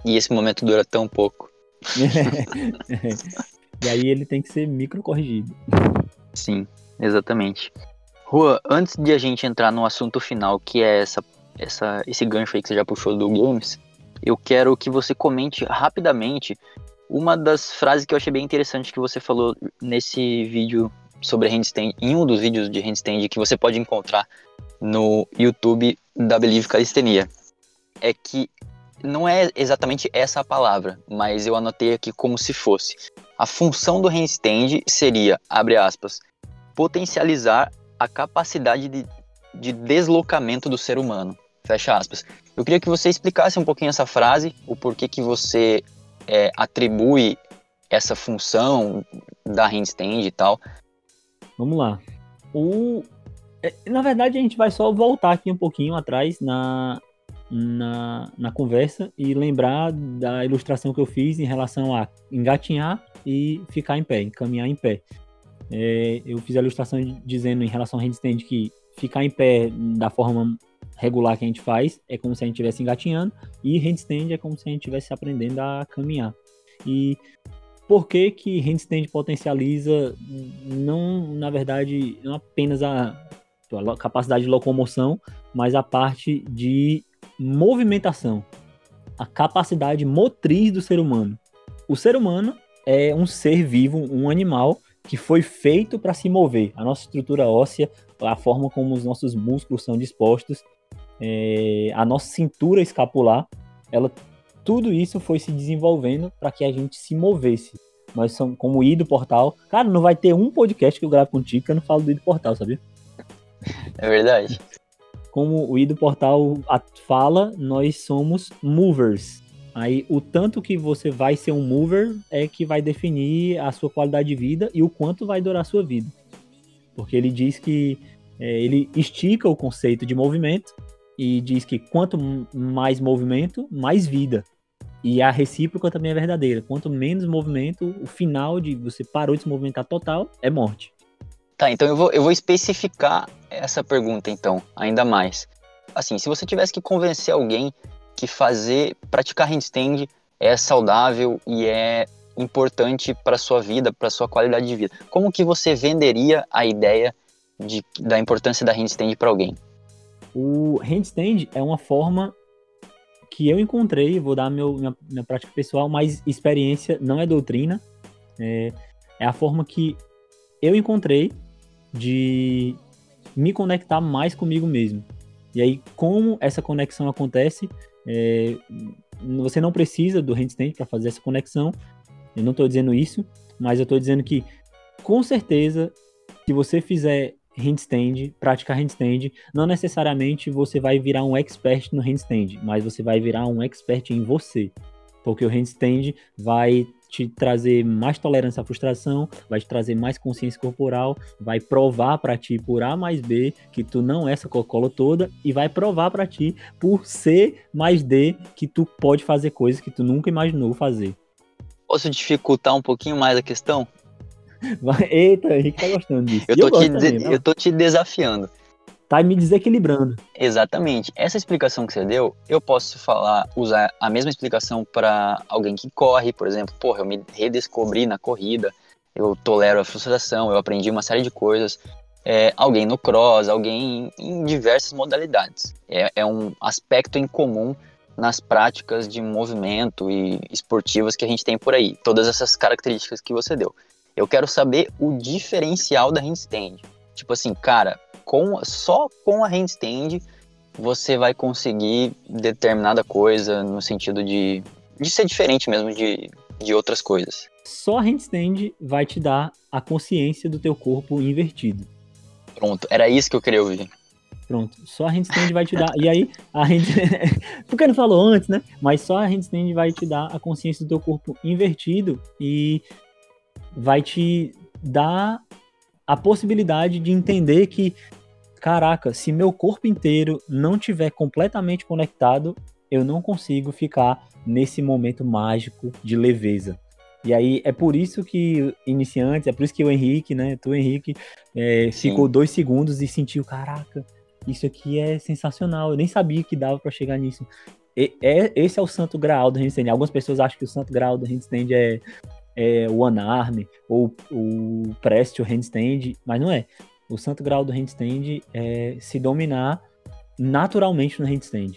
E esse momento dura tão pouco. e aí ele tem que ser micro corrigido. Sim, exatamente. Rua, antes de a gente entrar no assunto final, que é essa, essa, esse gancho aí que você já puxou do games, eu quero que você comente rapidamente uma das frases que eu achei bem interessante que você falou nesse vídeo sobre handstand, em um dos vídeos de handstand que você pode encontrar no YouTube da Believe Calistenia, é que não é exatamente essa a palavra, mas eu anotei aqui como se fosse. A função do handstand seria, abre aspas, potencializar a capacidade de, de deslocamento do ser humano. Fecha aspas. Eu queria que você explicasse um pouquinho essa frase, o porquê que você é, atribui essa função da handstand e tal. Vamos lá. O... É, na verdade, a gente vai só voltar aqui um pouquinho atrás na, na, na conversa e lembrar da ilustração que eu fiz em relação a engatinhar e ficar em pé, encaminhar em pé. É, eu fiz a ilustração dizendo em relação ao handstand que ficar em pé da forma regular que a gente faz é como se a gente estivesse engatinhando e handstand é como se a gente estivesse aprendendo a caminhar. E por que que handstand potencializa não, na verdade, não apenas a, a capacidade de locomoção, mas a parte de movimentação, a capacidade motriz do ser humano. O ser humano é um ser vivo, um animal que foi feito para se mover. A nossa estrutura óssea, a forma como os nossos músculos são dispostos, é, a nossa cintura escapular, ela, tudo isso foi se desenvolvendo para que a gente se movesse. Nós somos como o I do Portal. Cara, não vai ter um podcast que eu gravo contigo que eu não falo do I do Portal, sabia? É verdade. Como o I do Portal fala, nós somos movers. Aí o tanto que você vai ser um mover é que vai definir a sua qualidade de vida e o quanto vai durar a sua vida. Porque ele diz que é, ele estica o conceito de movimento e diz que quanto mais movimento, mais vida. E a recíproca também é verdadeira. Quanto menos movimento, o final de você parou de se movimentar total é morte. Tá, então eu vou, eu vou especificar essa pergunta então, ainda mais. Assim, se você tivesse que convencer alguém que fazer, praticar handstand é saudável e é importante para sua vida, para sua qualidade de vida, como que você venderia a ideia de, da importância da handstand para alguém? O handstand é uma forma que eu encontrei, vou dar meu, minha, minha prática pessoal, mas experiência não é doutrina, é, é a forma que eu encontrei de me conectar mais comigo mesmo. E aí, como essa conexão acontece, é, você não precisa do handstand para fazer essa conexão. Eu não estou dizendo isso, mas eu estou dizendo que, com certeza, se você fizer handstand, praticar handstand, não necessariamente você vai virar um expert no handstand, mas você vai virar um expert em você. Porque o handstand vai te trazer mais tolerância à frustração, vai te trazer mais consciência corporal, vai provar para ti por A mais B que tu não é essa Coca-Cola toda e vai provar para ti por C mais D que tu pode fazer coisas que tu nunca imaginou fazer. Posso dificultar um pouquinho mais a questão? Eita, Henrique tá gostando disso. Eu tô, te, também, eu tô te desafiando. Tá me desequilibrando. Exatamente. Essa explicação que você deu, eu posso falar, usar a mesma explicação para alguém que corre, por exemplo. Porra, eu me redescobri na corrida, eu tolero a frustração, eu aprendi uma série de coisas. É, alguém no cross, alguém em diversas modalidades. É, é um aspecto em comum nas práticas de movimento e esportivas que a gente tem por aí. Todas essas características que você deu. Eu quero saber o diferencial da handstand. Tipo assim, cara, com, só com a handstand você vai conseguir determinada coisa no sentido de, de ser diferente mesmo de, de outras coisas. Só a handstand vai te dar a consciência do teu corpo invertido. Pronto, era isso que eu queria ouvir. Pronto, só a handstand vai te dar. E aí, a hand... porque não falou antes, né? Mas só a handstand vai te dar a consciência do teu corpo invertido e vai te dar a possibilidade de entender que, caraca, se meu corpo inteiro não tiver completamente conectado, eu não consigo ficar nesse momento mágico de leveza. E aí é por isso que iniciantes, é por isso que o Henrique, né? Tu, Henrique, é, ficou dois segundos e sentiu, caraca, isso aqui é sensacional. Eu nem sabia que dava para chegar nisso. E, é, esse é o santo graal do handstand. Algumas pessoas acham que o santo graal do handstand é, é o one arm ou o press handstand, mas não é. O santo grau do handstand é se dominar naturalmente no handstand.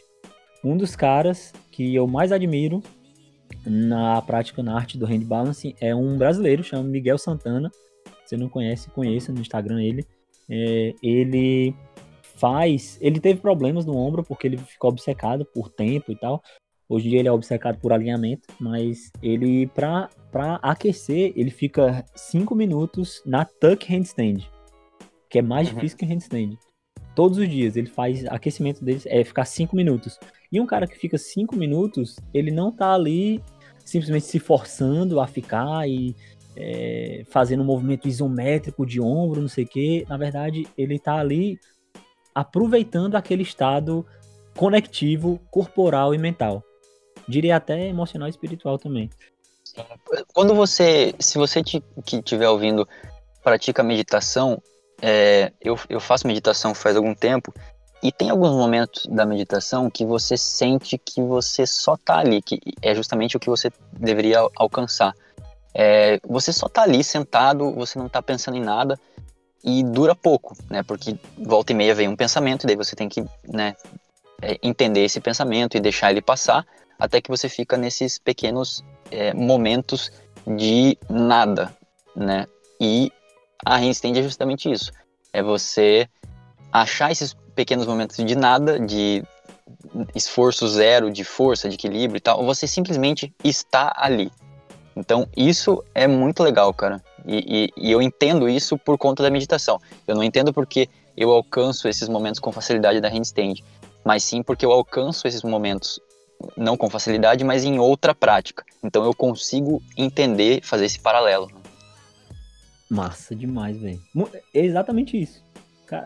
Um dos caras que eu mais admiro na prática, na arte do hand balancing, é um brasileiro, chama Miguel Santana. Se você não conhece, conheça no Instagram ele. É, ele faz. Ele teve problemas no ombro porque ele ficou obcecado por tempo e tal. Hoje em dia ele é obcecado por alinhamento, mas ele, pra aquecer, ele fica 5 minutos na tuck handstand, que é mais uhum. difícil que o handstand. Todos os dias ele faz aquecimento dele, é ficar 5 minutos. E um cara que fica 5 minutos, ele não tá ali simplesmente se forçando a ficar e é, fazendo um movimento isométrico de ombro, não sei o que. Na verdade, ele tá ali aproveitando aquele estado conectivo corporal e mental. Diria até emocional e espiritual também. Quando você, se você que estiver ouvindo, pratica meditação, é, eu, eu faço meditação faz algum tempo e tem alguns momentos da meditação que você sente que você só tá ali, que é justamente o que você deveria alcançar. É, você só tá ali sentado, você não tá pensando em nada, e dura pouco, né? Porque volta e meia vem um pensamento, e daí você tem que, né, é, entender esse pensamento e deixar ele passar, até que você fica nesses pequenos é, momentos de nada, né? E a handstand é justamente isso. É você achar esses pequenos momentos de nada, de esforço zero, de força, de equilíbrio e tal, você simplesmente está ali. Então, isso é muito legal, cara. E, e, e, eu entendo isso por conta da meditação. Eu não entendo porque eu alcanço esses momentos com facilidade da handstand, mas sim porque eu alcanço esses momentos não com facilidade, mas em outra prática. Então eu consigo entender, fazer esse paralelo. Massa demais, velho. É exatamente isso.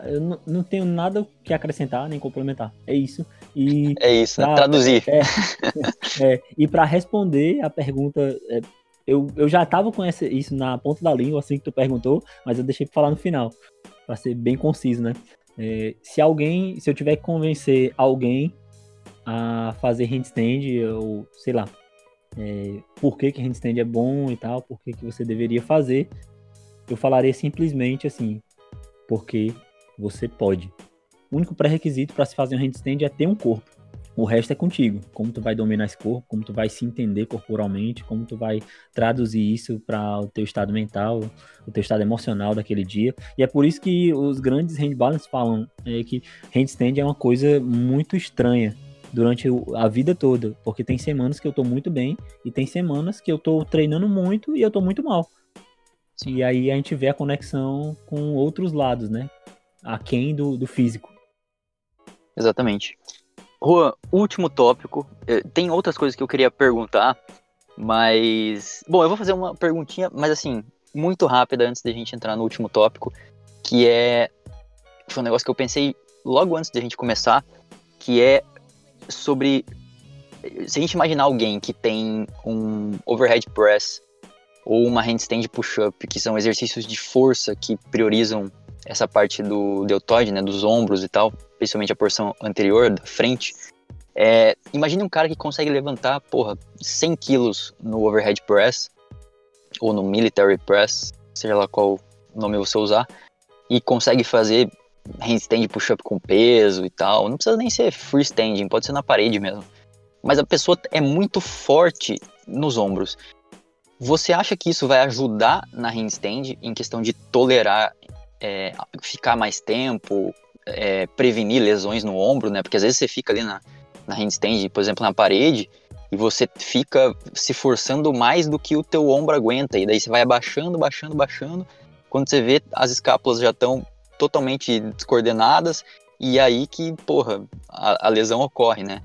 Eu não tenho nada que acrescentar nem complementar. É isso. E é isso, né? pra, traduzir. É, é, e para responder a pergunta, é, eu, eu já tava com essa, isso na ponta da língua, assim que tu perguntou, mas eu deixei pra falar no final, para ser bem conciso, né? É, se alguém, se eu tiver que convencer alguém a fazer handstand, ou sei lá, é, por que, que handstand é bom e tal, por que, que você deveria fazer, eu falaria simplesmente assim, porque você pode. O único pré-requisito para se fazer um handstand é ter um corpo. O resto é contigo. Como tu vai dominar esse corpo, como tu vai se entender corporalmente, como tu vai traduzir isso para o teu estado mental, o teu estado emocional daquele dia. E é por isso que os grandes handballers falam é, que handstand é uma coisa muito estranha durante a vida toda, porque tem semanas que eu tô muito bem e tem semanas que eu tô treinando muito e eu tô muito mal. E aí a gente vê a conexão com outros lados, né? Aquém do, do físico. Exatamente. Juan, último tópico. Eh, tem outras coisas que eu queria perguntar, mas. Bom, eu vou fazer uma perguntinha, mas assim, muito rápida antes da gente entrar no último tópico, que é. Foi um negócio que eu pensei logo antes da gente começar, que é sobre. Se a gente imaginar alguém que tem um overhead press ou uma handstand push-up, que são exercícios de força que priorizam essa parte do deltoide, né, dos ombros e tal, principalmente a porção anterior, da frente. É, imagine um cara que consegue levantar, porra, 100 quilos no overhead press, ou no military press, seja lá qual nome você usar, e consegue fazer handstand push-up com peso e tal. Não precisa nem ser freestanding, pode ser na parede mesmo. Mas a pessoa é muito forte nos ombros. Você acha que isso vai ajudar na handstand em questão de tolerar, é, ficar mais tempo, é, prevenir lesões no ombro, né? Porque às vezes você fica ali na, na handstand, por exemplo, na parede, e você fica se forçando mais do que o teu ombro aguenta, e daí você vai abaixando, baixando, baixando. Quando você vê, as escápulas já estão totalmente descoordenadas, e aí que, porra, a, a lesão ocorre, né?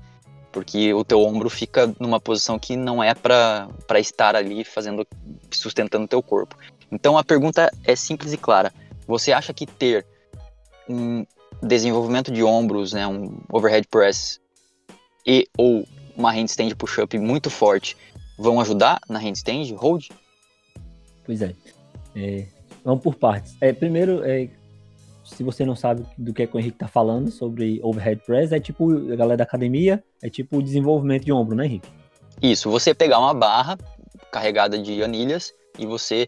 Porque o teu ombro fica numa posição que não é para estar ali fazendo sustentando o teu corpo. Então a pergunta é simples e clara. Você acha que ter um desenvolvimento de ombros, né, um overhead press e ou uma handstand push-up muito forte vão ajudar na handstand hold? Pois é. é vamos por partes. É, primeiro, é, se você não sabe do que, é que o Henrique tá falando sobre overhead press, é tipo a galera da academia, é tipo o desenvolvimento de ombro, né, Henrique? Isso, você pegar uma barra carregada de anilhas e você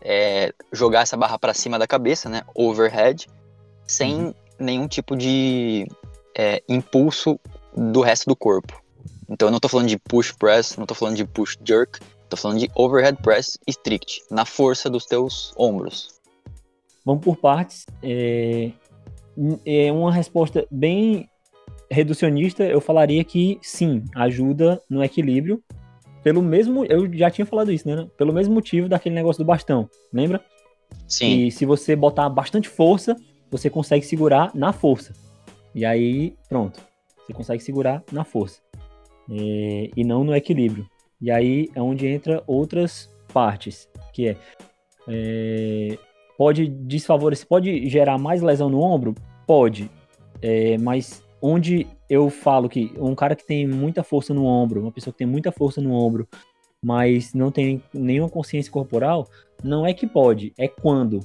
é, jogar essa barra para cima da cabeça, né, overhead, sem uhum. nenhum tipo de é, impulso do resto do corpo. Então eu não tô falando de push press, não tô falando de push jerk, tô falando de overhead press strict, na força dos teus ombros. Vamos por partes. É, é uma resposta bem reducionista. Eu falaria que sim, ajuda no equilíbrio. Pelo mesmo, eu já tinha falado isso, né? Pelo mesmo motivo daquele negócio do bastão, lembra? Sim. E se você botar bastante força, você consegue segurar na força. E aí, pronto. Você consegue segurar na força. É, e não no equilíbrio. E aí é onde entra outras partes, que é, é Pode desfavorecer, pode gerar mais lesão no ombro? Pode. É, mas onde eu falo que um cara que tem muita força no ombro, uma pessoa que tem muita força no ombro, mas não tem nenhuma consciência corporal, não é que pode, é quando.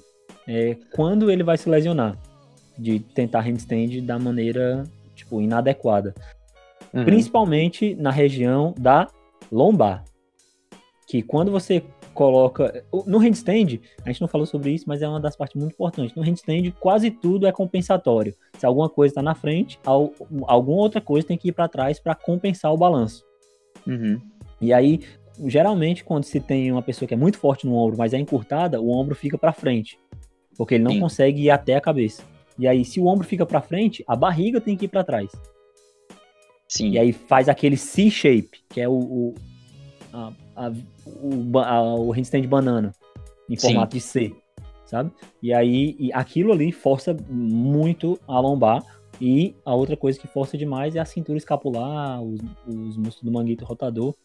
É quando ele vai se lesionar de tentar handstand da maneira tipo inadequada. Uhum. Principalmente na região da lombar. Que quando você coloca. No handstand, a gente não falou sobre isso, mas é uma das partes muito importantes. No handstand, quase tudo é compensatório. Se alguma coisa está na frente, alguma outra coisa tem que ir para trás para compensar o balanço. Uhum. E aí, geralmente, quando se tem uma pessoa que é muito forte no ombro, mas é encurtada, o ombro fica para frente, porque ele não Sim. consegue ir até a cabeça. E aí, se o ombro fica para frente, a barriga tem que ir para trás. Sim. E aí faz aquele C-shape, que é o, o a, a, o, a, o handstand banana em formato Sim. de C, sabe? E aí e aquilo ali força muito a lombar. E a outra coisa que força demais é a cintura escapular, os, os músculos do manguito rotador,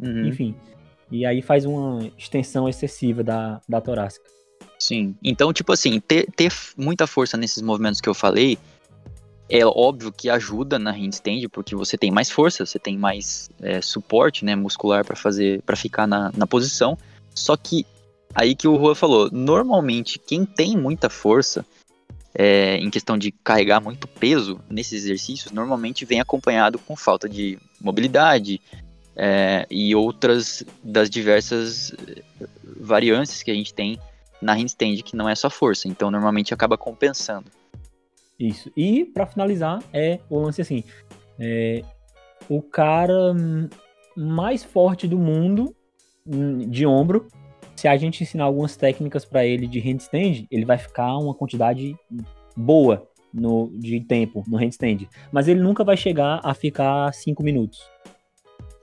uhum. enfim. E aí faz uma extensão excessiva da, da torácica. Sim. Então, tipo assim, ter, ter muita força nesses movimentos que eu falei é óbvio que ajuda na handstand, porque você tem mais força, você tem mais é, suporte né, muscular para fazer, para ficar na, na posição. Só que aí que o Rua falou, normalmente quem tem muita força é, em questão de carregar muito peso nesses exercícios, normalmente vem acompanhado com falta de mobilidade é, e outras das diversas variantes que a gente tem na handstand, que não é só força. Então, normalmente acaba compensando. Isso. E para finalizar, é o lance assim: é, o cara mais forte do mundo hum, de ombro. Se a gente ensinar algumas técnicas para ele de handstand, ele vai ficar uma quantidade boa no, de tempo no handstand. Mas ele nunca vai chegar a ficar 5 minutos.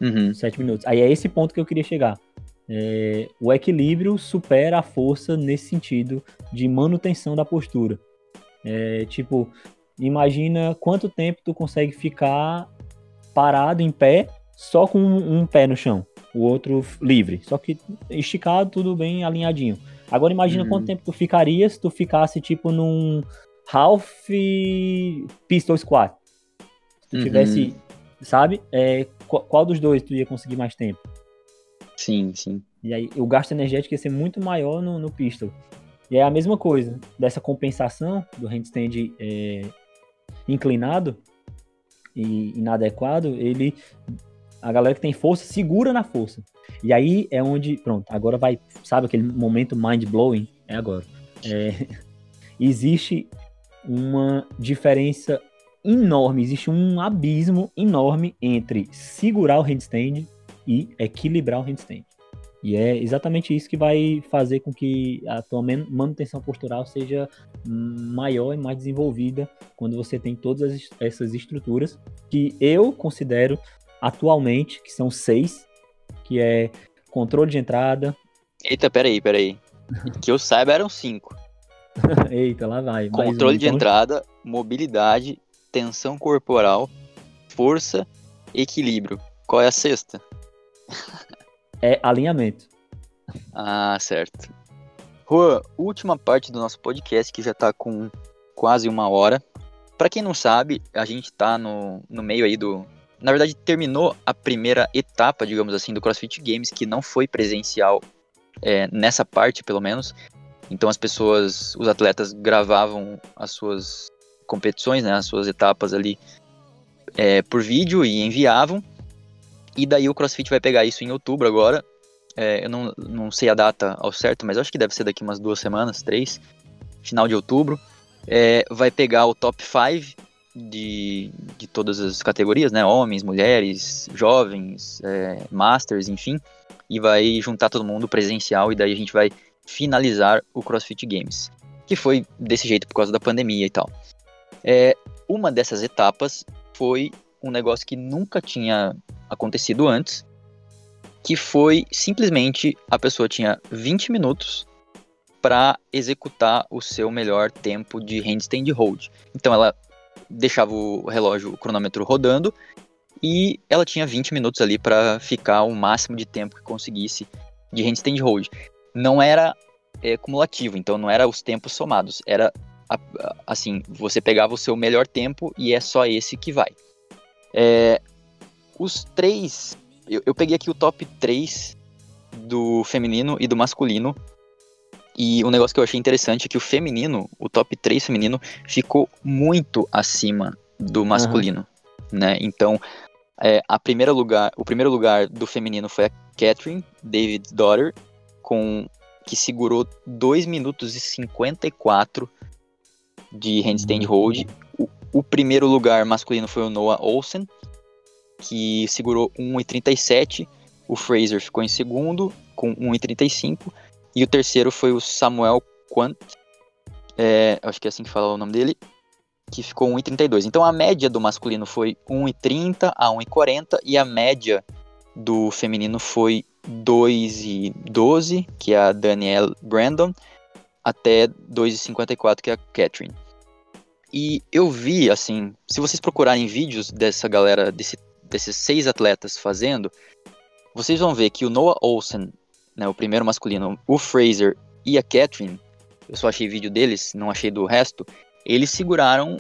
Uhum. 7 minutos. Aí é esse ponto que eu queria chegar. É, o equilíbrio supera a força nesse sentido de manutenção da postura. É, tipo, imagina quanto tempo tu consegue ficar parado em pé só com um, um pé no chão, o outro livre. Só que esticado, tudo bem alinhadinho. Agora imagina uhum. quanto tempo tu ficaria se tu ficasse tipo num half pistol squat. Se tu uhum. tivesse, sabe? É, qual, qual dos dois tu ia conseguir mais tempo? Sim, sim. E aí o gasto energético ia ser muito maior no, no pistol. E é a mesma coisa, dessa compensação do handstand é, inclinado e inadequado, ele a galera que tem força segura na força. E aí é onde, pronto, agora vai, sabe aquele momento mind blowing? É agora. É, existe uma diferença enorme, existe um abismo enorme entre segurar o handstand e equilibrar o handstand. E é exatamente isso que vai fazer com que a tua manutenção postural seja maior e mais desenvolvida quando você tem todas essas estruturas que eu considero atualmente, que são seis, que é controle de entrada. Eita, peraí, peraí. que eu saiba eram cinco. Eita, lá vai. Controle um, de então... entrada, mobilidade, tensão corporal, força, equilíbrio. Qual é a sexta? é alinhamento. Ah, certo. Juan, última parte do nosso podcast que já tá com quase uma hora. Para quem não sabe, a gente tá no, no meio aí do. Na verdade, terminou a primeira etapa, digamos assim, do CrossFit Games, que não foi presencial é, nessa parte, pelo menos. Então as pessoas, os atletas gravavam as suas competições, né, as suas etapas ali é, por vídeo e enviavam. E daí o CrossFit vai pegar isso em outubro agora. É, eu não, não sei a data ao certo, mas acho que deve ser daqui umas duas semanas, três, final de outubro. É, vai pegar o top 5 de, de todas as categorias, né? Homens, mulheres, jovens, é, masters, enfim. E vai juntar todo mundo presencial e daí a gente vai finalizar o CrossFit Games, que foi desse jeito por causa da pandemia e tal. É, uma dessas etapas foi um negócio que nunca tinha acontecido antes, que foi simplesmente a pessoa tinha 20 minutos para executar o seu melhor tempo de handstand hold. Então ela deixava o relógio, o cronômetro rodando e ela tinha 20 minutos ali para ficar o máximo de tempo que conseguisse de handstand hold não era é, cumulativo, então não era os tempos somados, era assim, você pegava o seu melhor tempo e é só esse que vai. É, os três, eu, eu peguei aqui o top 3 do feminino e do masculino, e um negócio que eu achei interessante é que o feminino, o top 3 feminino, ficou muito acima do masculino, uhum. né? Então, é, a primeira lugar, o primeiro lugar do feminino foi a Catherine, David's daughter, com que segurou 2 minutos e 54 de handstand hold. O, o, primeiro lugar masculino foi o Noah Olsen, que segurou 1,37. O Fraser ficou em segundo, com 1,35. E o terceiro foi o Samuel Quant, é, acho que é assim que fala o nome dele, que ficou 1,32. Então a média do masculino foi 1,30 a 1,40 e a média do feminino foi 2 e 12, que é a Danielle Brandon, até 2 e 54, que é a Catherine. E eu vi, assim, se vocês procurarem vídeos dessa galera, desse, desses seis atletas fazendo, vocês vão ver que o Noah Olsen, né, o primeiro masculino, o Fraser e a Catherine, eu só achei vídeo deles, não achei do resto, eles seguraram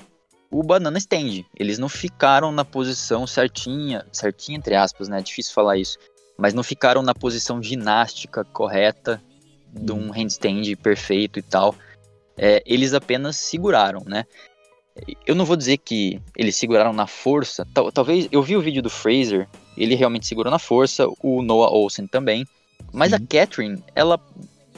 o banana stand. Eles não ficaram na posição certinha, certinha entre aspas, né? É difícil falar isso mas não ficaram na posição ginástica correta de um hum. handstand perfeito e tal. É, eles apenas seguraram, né? Eu não vou dizer que eles seguraram na força. Tal, talvez eu vi o vídeo do Fraser, ele realmente segurou na força, o Noah Olsen também. Mas Sim. a Catherine, ela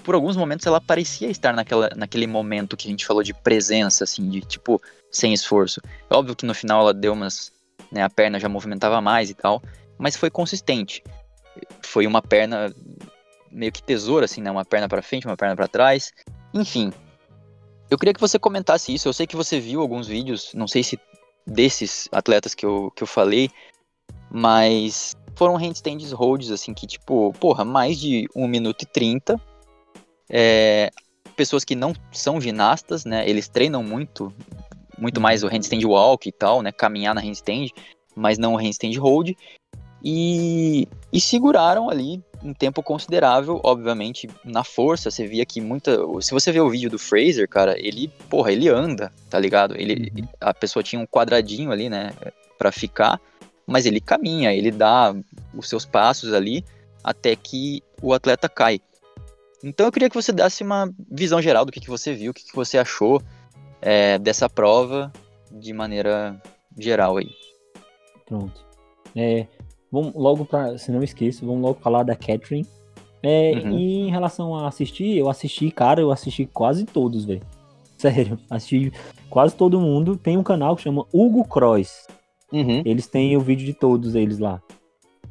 por alguns momentos ela parecia estar naquela, naquele momento que a gente falou de presença, assim, de tipo, sem esforço. É óbvio que no final ela deu umas. Né, a perna já movimentava mais e tal, mas foi consistente foi uma perna meio que tesoura, assim, né? Uma perna para frente, uma perna para trás. Enfim, eu queria que você comentasse isso. Eu sei que você viu alguns vídeos, não sei se desses atletas que eu, que eu falei, mas foram handstands holds, assim, que tipo, porra, mais de 1 minuto e 30. É, pessoas que não são ginastas, né? Eles treinam muito, muito mais o handstand walk e tal, né? Caminhar na handstand, mas não o handstand hold e, e seguraram ali um tempo considerável, obviamente, na força. Você via que muita. Se você vê o vídeo do Fraser, cara, ele, porra, ele anda, tá ligado? Ele, uhum. a pessoa tinha um quadradinho ali, né, para ficar, mas ele caminha, ele dá os seus passos ali até que o atleta cai. Então eu queria que você desse uma visão geral do que, que você viu, o que, que você achou é, dessa prova de maneira geral aí. Pronto. É, vamos logo para, se não esqueço, vamos logo falar da Catherine. É, uhum. E em relação a assistir, eu assisti, cara, eu assisti quase todos, velho. Sério, assisti quase todo mundo. Tem um canal que chama Hugo Cross. Uhum. Eles têm o vídeo de todos eles lá.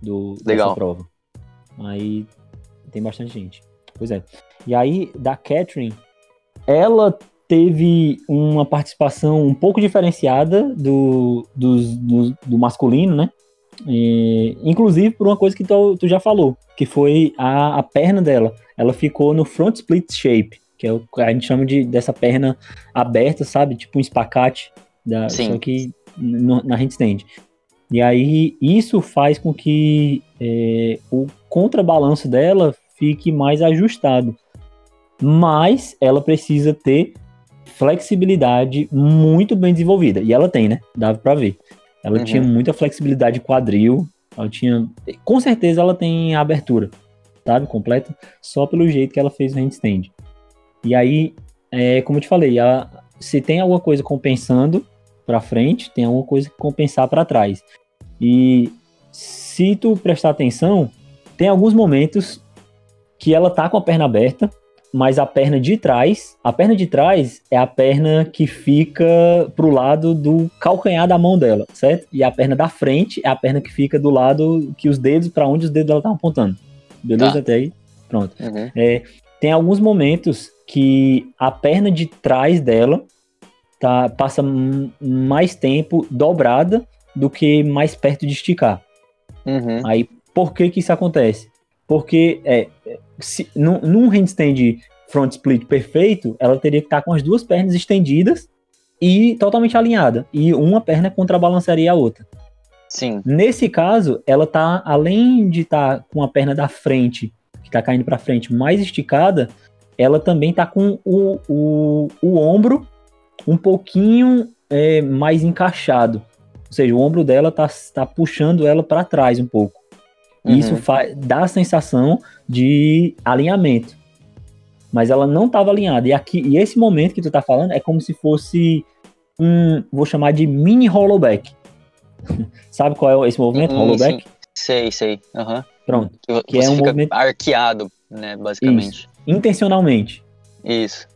Do, Legal. dessa prova. Aí tem bastante gente. Pois é. E aí, da Catherine, ela teve uma participação um pouco diferenciada do, do, do, do masculino, né? E, inclusive por uma coisa que tu, tu já falou, que foi a, a, perna dela. Ela ficou no front split shape, que é o que a gente chama de dessa perna aberta, sabe? Tipo um espacate, da, Sim. só que no, na handstand. E aí isso faz com que é, o contrabalanço dela fique mais ajustado. Mas ela precisa ter flexibilidade muito bem desenvolvida. E ela tem, né? Dava para ver. Ela uhum. tinha muita flexibilidade quadril. Ela tinha. Com certeza ela tem a abertura, sabe? Completa. Só pelo jeito que ela fez o handstand. E aí, é, como eu te falei, a, se tem alguma coisa compensando para frente, tem alguma coisa que compensar para trás. E se tu prestar atenção, tem alguns momentos que ela tá com a perna aberta, mas a perna de trás, a perna de trás é a perna que fica pro lado do calcanhar da mão dela, certo? E a perna da frente é a perna que fica do lado que os dedos, para onde os dedos dela estão apontando. Beleza tá. até aí? Pronto. Uhum. É, tem alguns momentos que a perna de trás dela tá, passa mais tempo dobrada do que mais perto de esticar. Uhum. Aí, por que que isso acontece? Porque é, se, num, num handstand front split perfeito, ela teria que estar com as duas pernas estendidas e totalmente alinhada. E uma perna contrabalançaria a outra. Sim. Nesse caso, ela tá, além de estar tá com a perna da frente, que está caindo para frente, mais esticada, ela também está com o, o, o ombro um pouquinho é, mais encaixado. Ou seja, o ombro dela está tá puxando ela para trás um pouco. Uhum. Isso dá a sensação de alinhamento. Mas ela não estava alinhada. E aqui, e esse momento que tu tá falando é como se fosse um, vou chamar de mini hollowback. Sabe qual é esse movimento, hum. Sei, sei. Uhum. Pronto. Que, que é um movimento arqueado, né, basicamente. Isso. Intencionalmente. Isso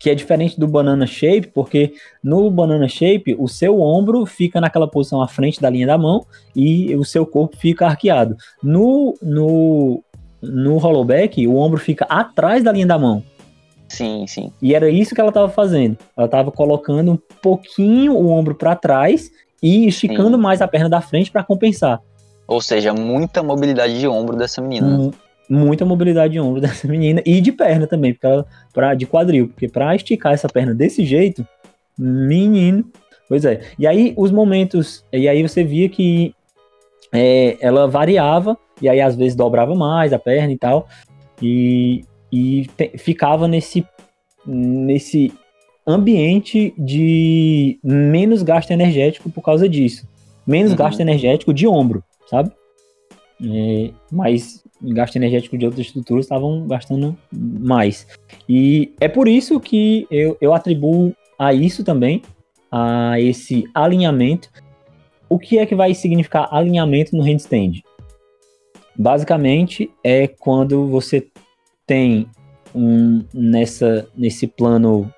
que é diferente do banana shape, porque no banana shape o seu ombro fica naquela posição à frente da linha da mão e o seu corpo fica arqueado. No no no hollowback, o ombro fica atrás da linha da mão. Sim, sim. E era isso que ela estava fazendo. Ela estava colocando um pouquinho o ombro para trás e esticando sim. mais a perna da frente para compensar. Ou seja, muita mobilidade de ombro dessa menina. Hum, muita mobilidade de ombro dessa menina e de perna também, porque ela, pra, de quadril, porque para esticar essa perna desse jeito, menino. Pois é. E aí os momentos, e aí você via que é, ela variava, e aí às vezes dobrava mais a perna e tal, e, e te, ficava nesse, nesse ambiente de menos gasto energético por causa disso. Menos uhum. gasto energético de ombro, sabe? É, mas gasto energético de outras estruturas estavam gastando mais. E é por isso que eu, eu atribuo a isso também, a esse alinhamento. O que é que vai significar alinhamento no handstand? Basicamente é quando você tem um nessa nesse plano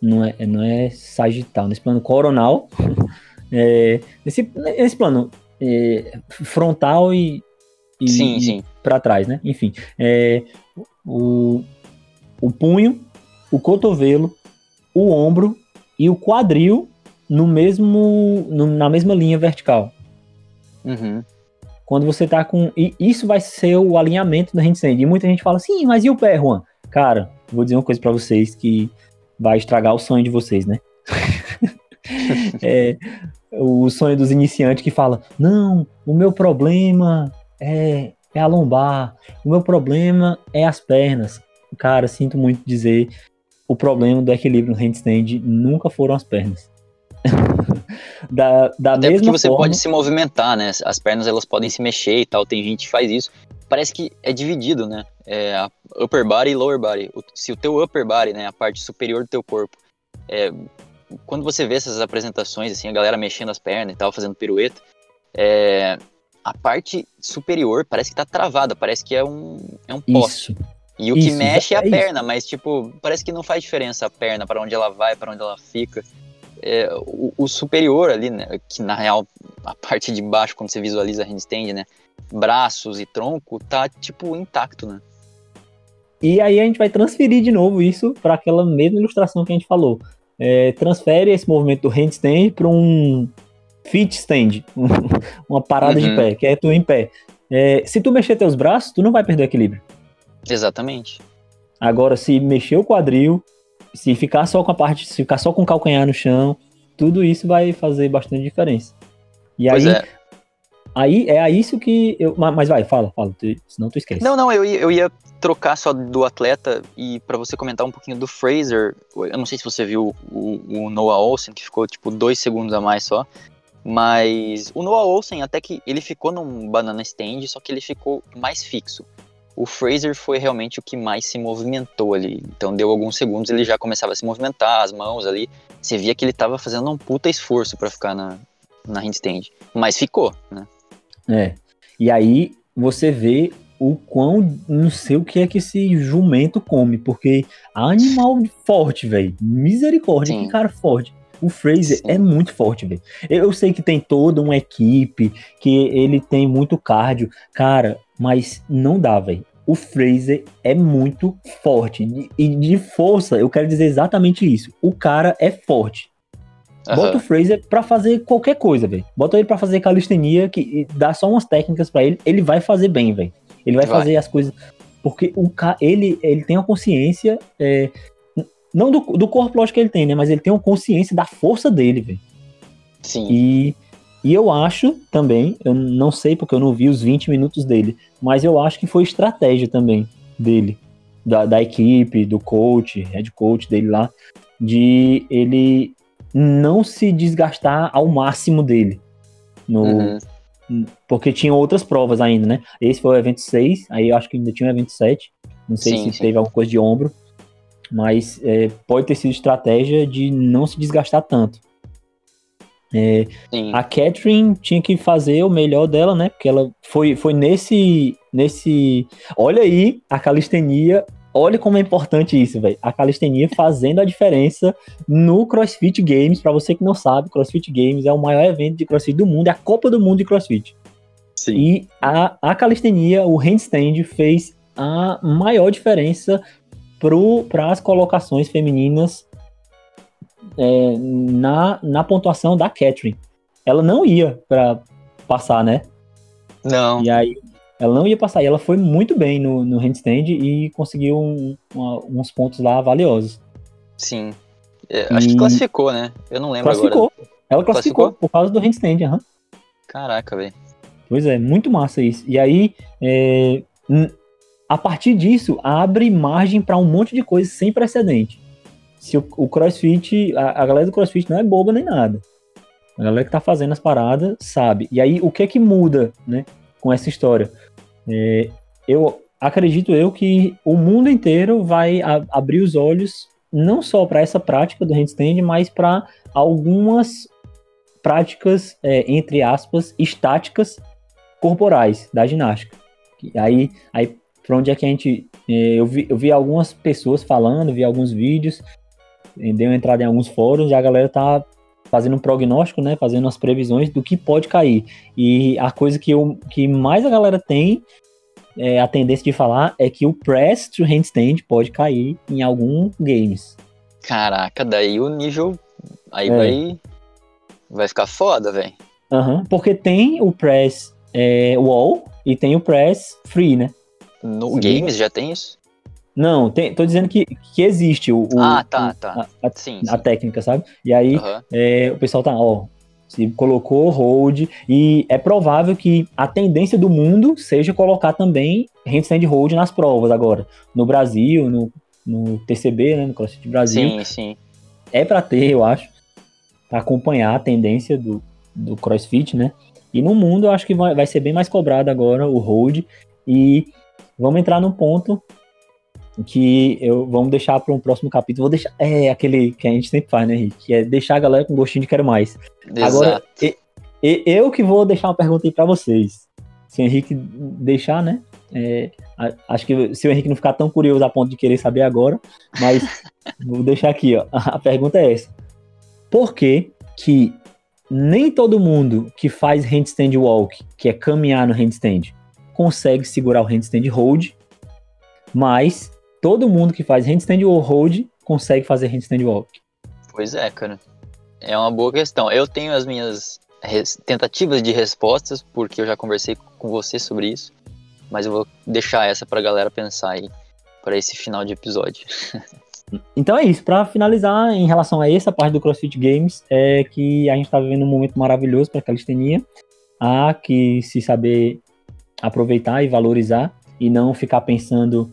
não é, não é sagital, nesse plano coronal, é, nesse, nesse plano é, frontal e e sim, sim. para trás, né? Enfim, é, o, o punho, o cotovelo, o ombro e o quadril no mesmo no, na mesma linha vertical. Uhum. Quando você tá com. E isso vai ser o alinhamento do handstand. E muita gente fala assim, mas e o pé, Juan? Cara, vou dizer uma coisa para vocês que vai estragar o sonho de vocês, né? é, o sonho dos iniciantes que fala: Não, o meu problema é, é a lombar, o meu problema é as pernas. Cara, sinto muito dizer, o problema do equilíbrio no handstand nunca foram as pernas. da, da Até mesma porque você forma... pode se movimentar, né? As pernas elas podem se mexer e tal. Tem gente que faz isso. Parece que é dividido, né? É upper body e lower body. Se o teu upper body, né, a parte superior do teu corpo, é, quando você vê essas apresentações, assim, a galera mexendo as pernas e tal, fazendo pirueta, é, a parte superior parece que tá travada, parece que é um, é um poste. Isso. E o que Isso, mexe é a é isso. perna, mas tipo, parece que não faz diferença a perna, para onde ela vai, para onde ela fica. É, o, o superior ali, né, que na real, a parte de baixo, quando você visualiza a handstand, né, braços e tronco, tá tipo intacto, né? E aí a gente vai transferir de novo isso para aquela mesma ilustração que a gente falou. É, transfere esse movimento do handstand para um fit stand, uma parada de Uhum. pé, que é tu em pé. É, se tu mexer teus braços, tu não vai perder o equilíbrio. Exatamente. Agora, se mexer o quadril, se ficar só com a parte, se ficar só com o calcanhar no chão, tudo isso vai fazer bastante diferença. E Pois aí, é. aí é isso que eu. ma- Mas vai, fala, fala, tu- senão tu esquece. Não, não, eu ia, eu ia trocar só do atleta e para você comentar um pouquinho do Fraser. Eu não sei se você viu o, o Noah Olsen, que ficou tipo dois segundos a mais só. Mas o Noah Olsen, até que ele ficou num banana stand, só que ele ficou mais fixo. O Fraser foi realmente o que mais se movimentou ali. Então deu alguns segundos, ele já começava a se movimentar, as mãos ali. Você via que ele tava fazendo um puta esforço para ficar na, na handstand. Mas ficou, né? É. E aí você vê o quão não sei o que é que esse jumento come, porque animal forte, velho. Misericórdia, Sim. que cara forte. O Fraser Sim. é muito forte, velho. Eu sei que tem toda uma equipe, que ele tem muito cardio, cara, mas não dá, velho. O Fraser é muito forte. E- de força, eu quero dizer exatamente isso. O cara é forte. Bota Aham. o Fraser pra fazer qualquer coisa, velho. Bota ele pra fazer calistenia, que dá só umas técnicas pra ele, ele vai fazer bem, velho. Ele vai, Vai. fazer as coisas. Porque o ca... ele, ele tem uma consciência. é, Não do, do corpo, lógico que ele tem, né? Mas ele tem uma consciência da força dele, velho. Sim. E, e eu acho também, eu não sei porque eu não vi os 20 minutos dele, mas eu acho que foi estratégia também dele, da, da equipe, do coach, head coach dele lá, de ele não se desgastar ao máximo dele. No, Uhum. Porque tinha outras provas ainda, né? Esse foi o evento 6, aí eu acho que ainda tinha o evento 7. Não sei Sim, se sim. teve alguma coisa de ombro. Mas é, pode ter sido estratégia de não se desgastar tanto. Sim. A Catherine tinha que fazer o melhor dela, né? Porque ela foi, foi nesse. nesse. Olha aí a calistenia. Olha como é importante isso, velho. A calistenia fazendo a diferença no CrossFit Games. Pra você que não sabe, CrossFit Games é o maior evento de CrossFit do mundo, é a Copa do Mundo de CrossFit. Sim. E a, a calistenia, o handstand, fez a maior diferença para as colocações femininas é, na, na pontuação da Catherine. Ela não ia para passar, né? Não. E aí ela não ia passar. E ela foi muito bem no, no handstand e conseguiu um- uma- uns pontos lá valiosos. Sim. É, acho que E- classificou, né? Eu não lembro Classificou. agora. Ela classificou, Classificou? por causa do handstand, aham. Caraca, velho. Pois é, muito massa isso. E aí, é, a partir disso, abre margem para um monte de coisa sem precedente. Se o, o CrossFit, a, a galera do CrossFit não é boba nem nada. A galera que tá fazendo as paradas sabe. E aí, o que é que muda, né, com essa história? É, eu acredito eu que o mundo inteiro vai a- abrir os olhos não só para essa prática do handstand, mas para algumas práticas, é, entre aspas, estáticas corporais da ginástica. E aí, aí para onde é que a gente. é, eu, vi, eu vi algumas pessoas falando, vi alguns vídeos, eh, dei uma entrada em alguns fóruns e a galera tá fazendo um prognóstico, né? Fazendo as previsões do que pode cair. E a coisa que, eu, que mais a galera tem é, a tendência de falar é que o press to handstand pode cair em algum games. Caraca, daí o nível. Aí É. vai. Vai ficar foda, velho. Aham, porque tem o press é, wall e tem o press free, né? No Sim. Games já tem isso? Não, tem, tô dizendo que, que existe o, o- Ah, tá, tá. A, a- Sim. a técnica, sabe? E aí Aham. é, o pessoal tá, ó, se colocou hold e é provável que a tendência do mundo seja colocar também handstand hold nas provas agora. No Brasil, no, no TCB, né, no CrossFit Brasil, Sim, sim. é pra ter, eu acho. acompanhar a tendência do, do CrossFit, né? E no mundo eu acho que vai, vai ser bem mais cobrado agora o hold. E vamos entrar num ponto que eu vamos deixar para um próximo capítulo. Vou deixar é aquele que a gente sempre faz, né, Henrique? Que é deixar a galera com gostinho de quero mais. Exato. Agora, e, e, eu que vou deixar uma pergunta aí para vocês. Se o Henrique deixar, né? É, acho que se o Henrique não ficar tão curioso a ponto de querer saber agora, mas vou deixar aqui, ó. A pergunta é essa: Por que que nem todo mundo que faz handstand walk, que é caminhar no handstand, consegue segurar o handstand hold, mas todo mundo que faz handstand hold consegue fazer handstand walk. Pois é, cara. É uma boa questão. Eu tenho as minhas tentativas de respostas, porque eu já conversei com você sobre isso, mas eu vou deixar essa pra galera pensar aí para esse final de episódio. Então é isso, para finalizar em relação a essa parte do CrossFit Games, é que a gente está vivendo um momento maravilhoso para a calistenia. Há que se saber aproveitar e valorizar e não ficar pensando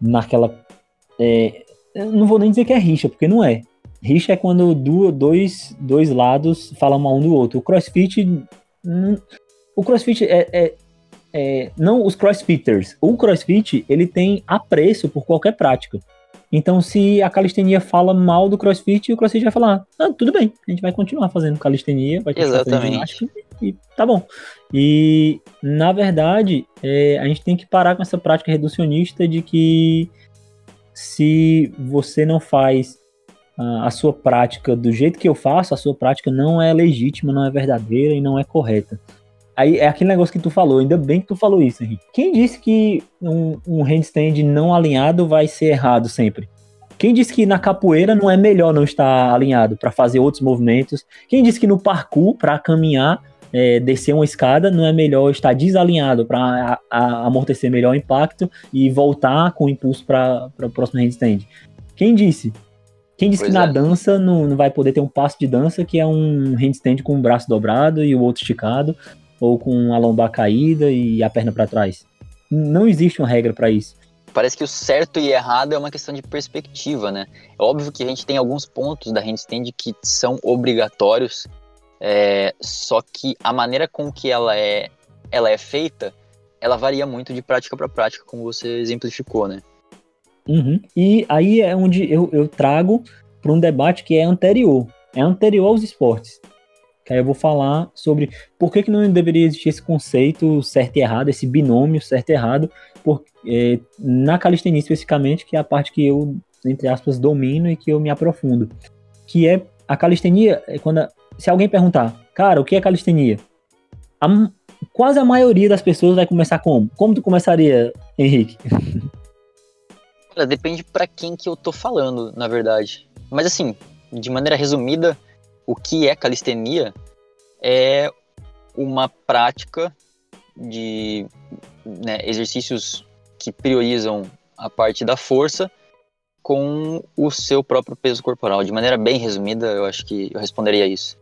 naquela. É, não vou nem dizer que é rixa, porque não é. Rixa é quando dois, dois lados falam mal um do outro. O CrossFit. O CrossFit é, é, é, não os CrossFitters. O CrossFit ele tem apreço por qualquer prática. Então, se a calistenia fala mal do crossfit, o crossfit vai falar: ah, tudo bem, a gente vai continuar fazendo calistenia, vai continuar Exatamente. fazendo ginástica e tá bom. E, na verdade, é, a gente tem que parar com essa prática reducionista de que se você não faz a, a sua prática do jeito que eu faço, a sua prática não é legítima, não é verdadeira e não é correta. Aí é aquele negócio que tu falou, ainda bem que tu falou isso, Henrique. Quem disse que um, um handstand não alinhado vai ser errado sempre? Quem disse que na capoeira não é melhor não estar alinhado para fazer outros movimentos? Quem disse que no parkour, para caminhar, é, descer uma escada, não é melhor estar desalinhado para amortecer melhor o impacto e voltar com impulso para o próximo handstand? Quem disse? Quem disse pois que é. na dança não, não vai poder ter um passo de dança que é um handstand com o braço dobrado e o outro esticado? ou com a lombar caída e a perna para trás. Não existe uma regra para isso. Parece que o certo e errado é uma questão de perspectiva, né? É óbvio que a gente tem alguns pontos da handstand que são obrigatórios, é, só que a maneira com que ela é, ela é feita, ela varia muito de prática para prática, como você exemplificou, né? Uhum. E aí é onde eu, eu trago para um debate que é anterior, é anterior aos esportes que aí eu vou falar sobre por que, que não deveria existir esse conceito certo e errado, esse binômio certo e errado, por, é, na calistenia especificamente, que é a parte que eu, entre aspas, domino e que eu me aprofundo. Que é a calistenia, é quando a, se alguém perguntar, cara, o que é calistenia? A, quase a maioria das pessoas vai começar como? Como tu começaria, Henrique? Olha, depende para quem que eu tô falando, na verdade. Mas assim, de maneira resumida, o que é calistenia é uma prática de né, exercícios que priorizam a parte da força com o seu próprio peso corporal. De maneira bem resumida, eu acho que eu responderia isso.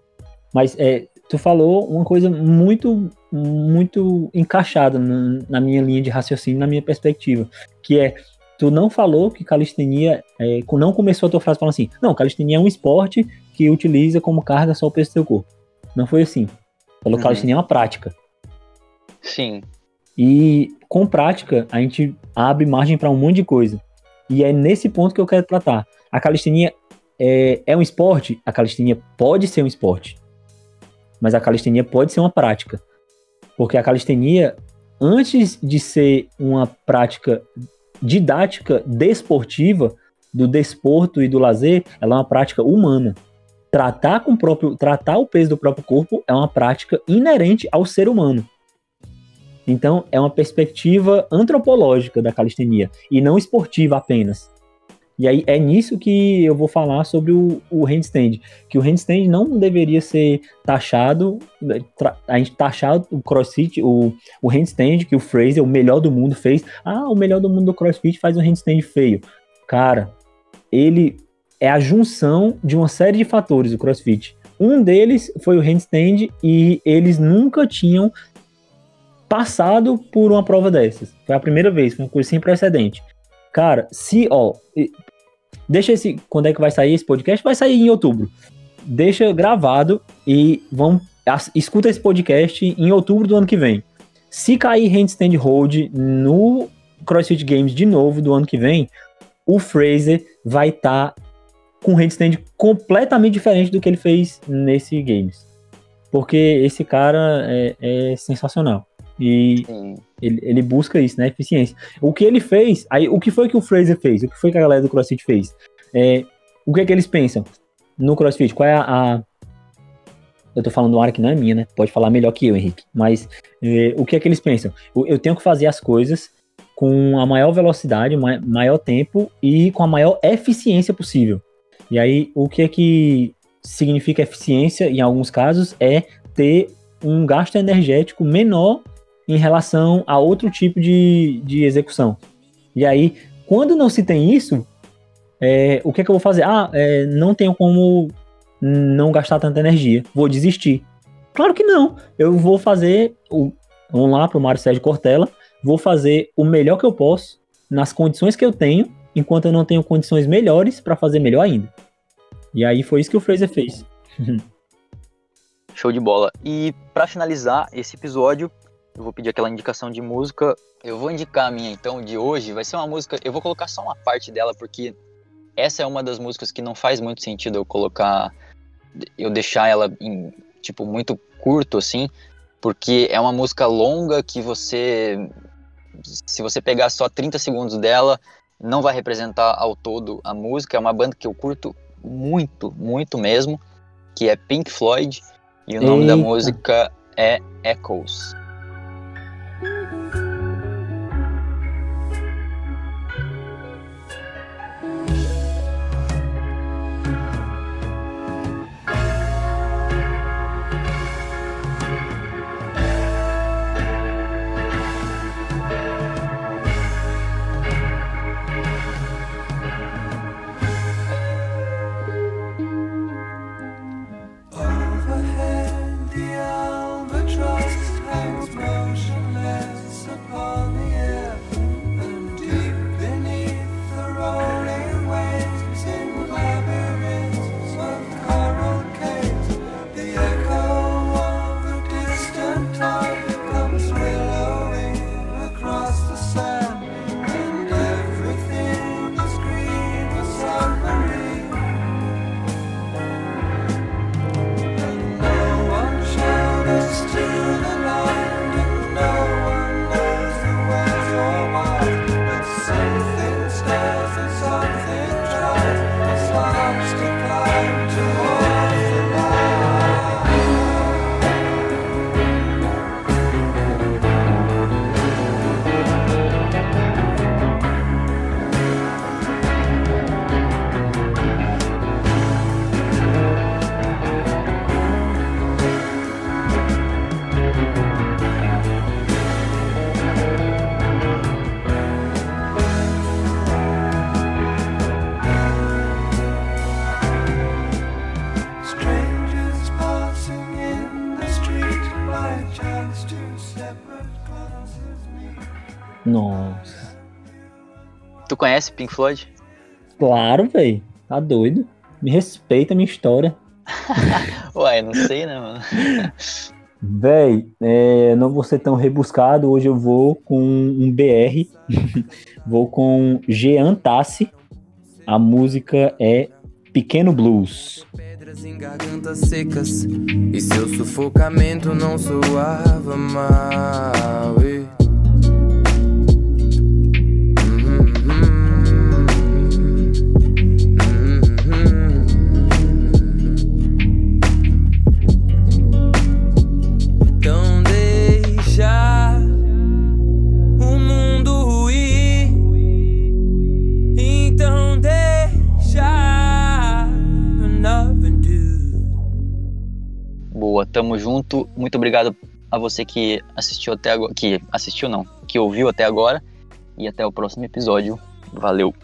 Mas é, tu falou uma coisa muito, muito encaixada na, na minha linha de raciocínio, na minha perspectiva, que é tu não falou que calistenia, é, não começou a tua frase falando assim, não, calistenia é um esporte que utiliza como carga só o peso do seu corpo. Não foi assim. Falou uhum. calistenia é uma prática. Sim. E com prática, a gente abre margem para um monte de coisa. E é nesse ponto que eu quero tratar. A calistenia é, é um esporte? A calistenia pode ser um esporte. Mas a calistenia pode ser uma prática. Porque a calistenia, antes de ser uma prática didática desportiva, do desporto e do lazer, ela é uma prática humana tratar com o próprio, tratar o peso do próprio corpo é uma prática inerente ao ser humano. Então, é uma perspectiva antropológica da calistenia e não esportiva apenas. E aí é nisso que eu vou falar sobre o, o handstand, que o handstand não deveria ser taxado, a gente taxar o crossfit, o, o handstand que o Fraser, o melhor do mundo, fez. Ah, o melhor do mundo do crossfit faz um handstand feio. Cara, ele é a junção de uma série de fatores do CrossFit. Um deles foi o handstand e eles nunca tinham passado por uma prova dessas. Foi a primeira vez, foi uma coisa sem precedente. Cara, se, ó, deixa esse, quando é que vai sair esse podcast? Vai sair em outubro. deixa gravado e vamos escuta esse podcast em outubro do ano que vem. Se cair Handstand Hold no CrossFit Games de novo do ano que vem, o Fraser vai estar tá com handstand completamente diferente do que ele fez nesse Games. Porque esse cara é, é sensacional. E ele, ele, busca isso, né? Eficiência. O que ele fez, aí o que foi que o Fraser fez? O que foi que a galera do CrossFit fez? É, o que é que eles pensam no CrossFit? Qual é a, a eu tô falando uma área que não é minha, né? Pode falar melhor que eu, Henrique. Mas é, o que é que eles pensam? Eu tenho que fazer as coisas com a maior velocidade, maior tempo e com a maior eficiência possível. E aí, o que é que significa eficiência, em alguns casos, é ter um gasto energético menor em relação a outro tipo de, de execução. E aí, quando não se tem isso, é, o que é que eu vou fazer? Ah, é, não tenho como não gastar tanta energia, vou desistir. Claro que não. Eu vou fazer o. Vamos lá para o Mário Sérgio Cortella. Vou fazer o melhor que eu posso, nas condições que eu tenho, enquanto eu não tenho condições melhores para fazer melhor ainda. E aí foi isso que o Fraser fez. Show de bola. E para finalizar esse episódio, eu vou pedir aquela indicação de música. Eu vou indicar a minha então de hoje. Vai ser uma música. Eu vou colocar só uma parte dela porque essa é uma das músicas que não faz muito sentido eu colocar eu deixar ela em, tipo, muito curto, assim, porque é uma música longa que você, se você pegar só 30 segundos dela, não vai representar ao todo a música. É uma banda que eu curto muito, muito mesmo, que é Pink Floyd, e o nome Eita. da música é Echoes. Nossa. Conhece Pink Floyd? Claro, velho. Tá doido. Me respeita a minha história. Ué, não sei, né, mano? Véi, é, não vou ser tão rebuscado. Hoje eu vou com um BR. vou com Jean Tassi. A música é Pequeno Blues. Pedras em gargantas secas e seu sufocamento não soava mal. Tamo junto. Muito obrigado a você que assistiu até agora. Que assistiu não, que ouviu até agora. E até o próximo episódio. Valeu!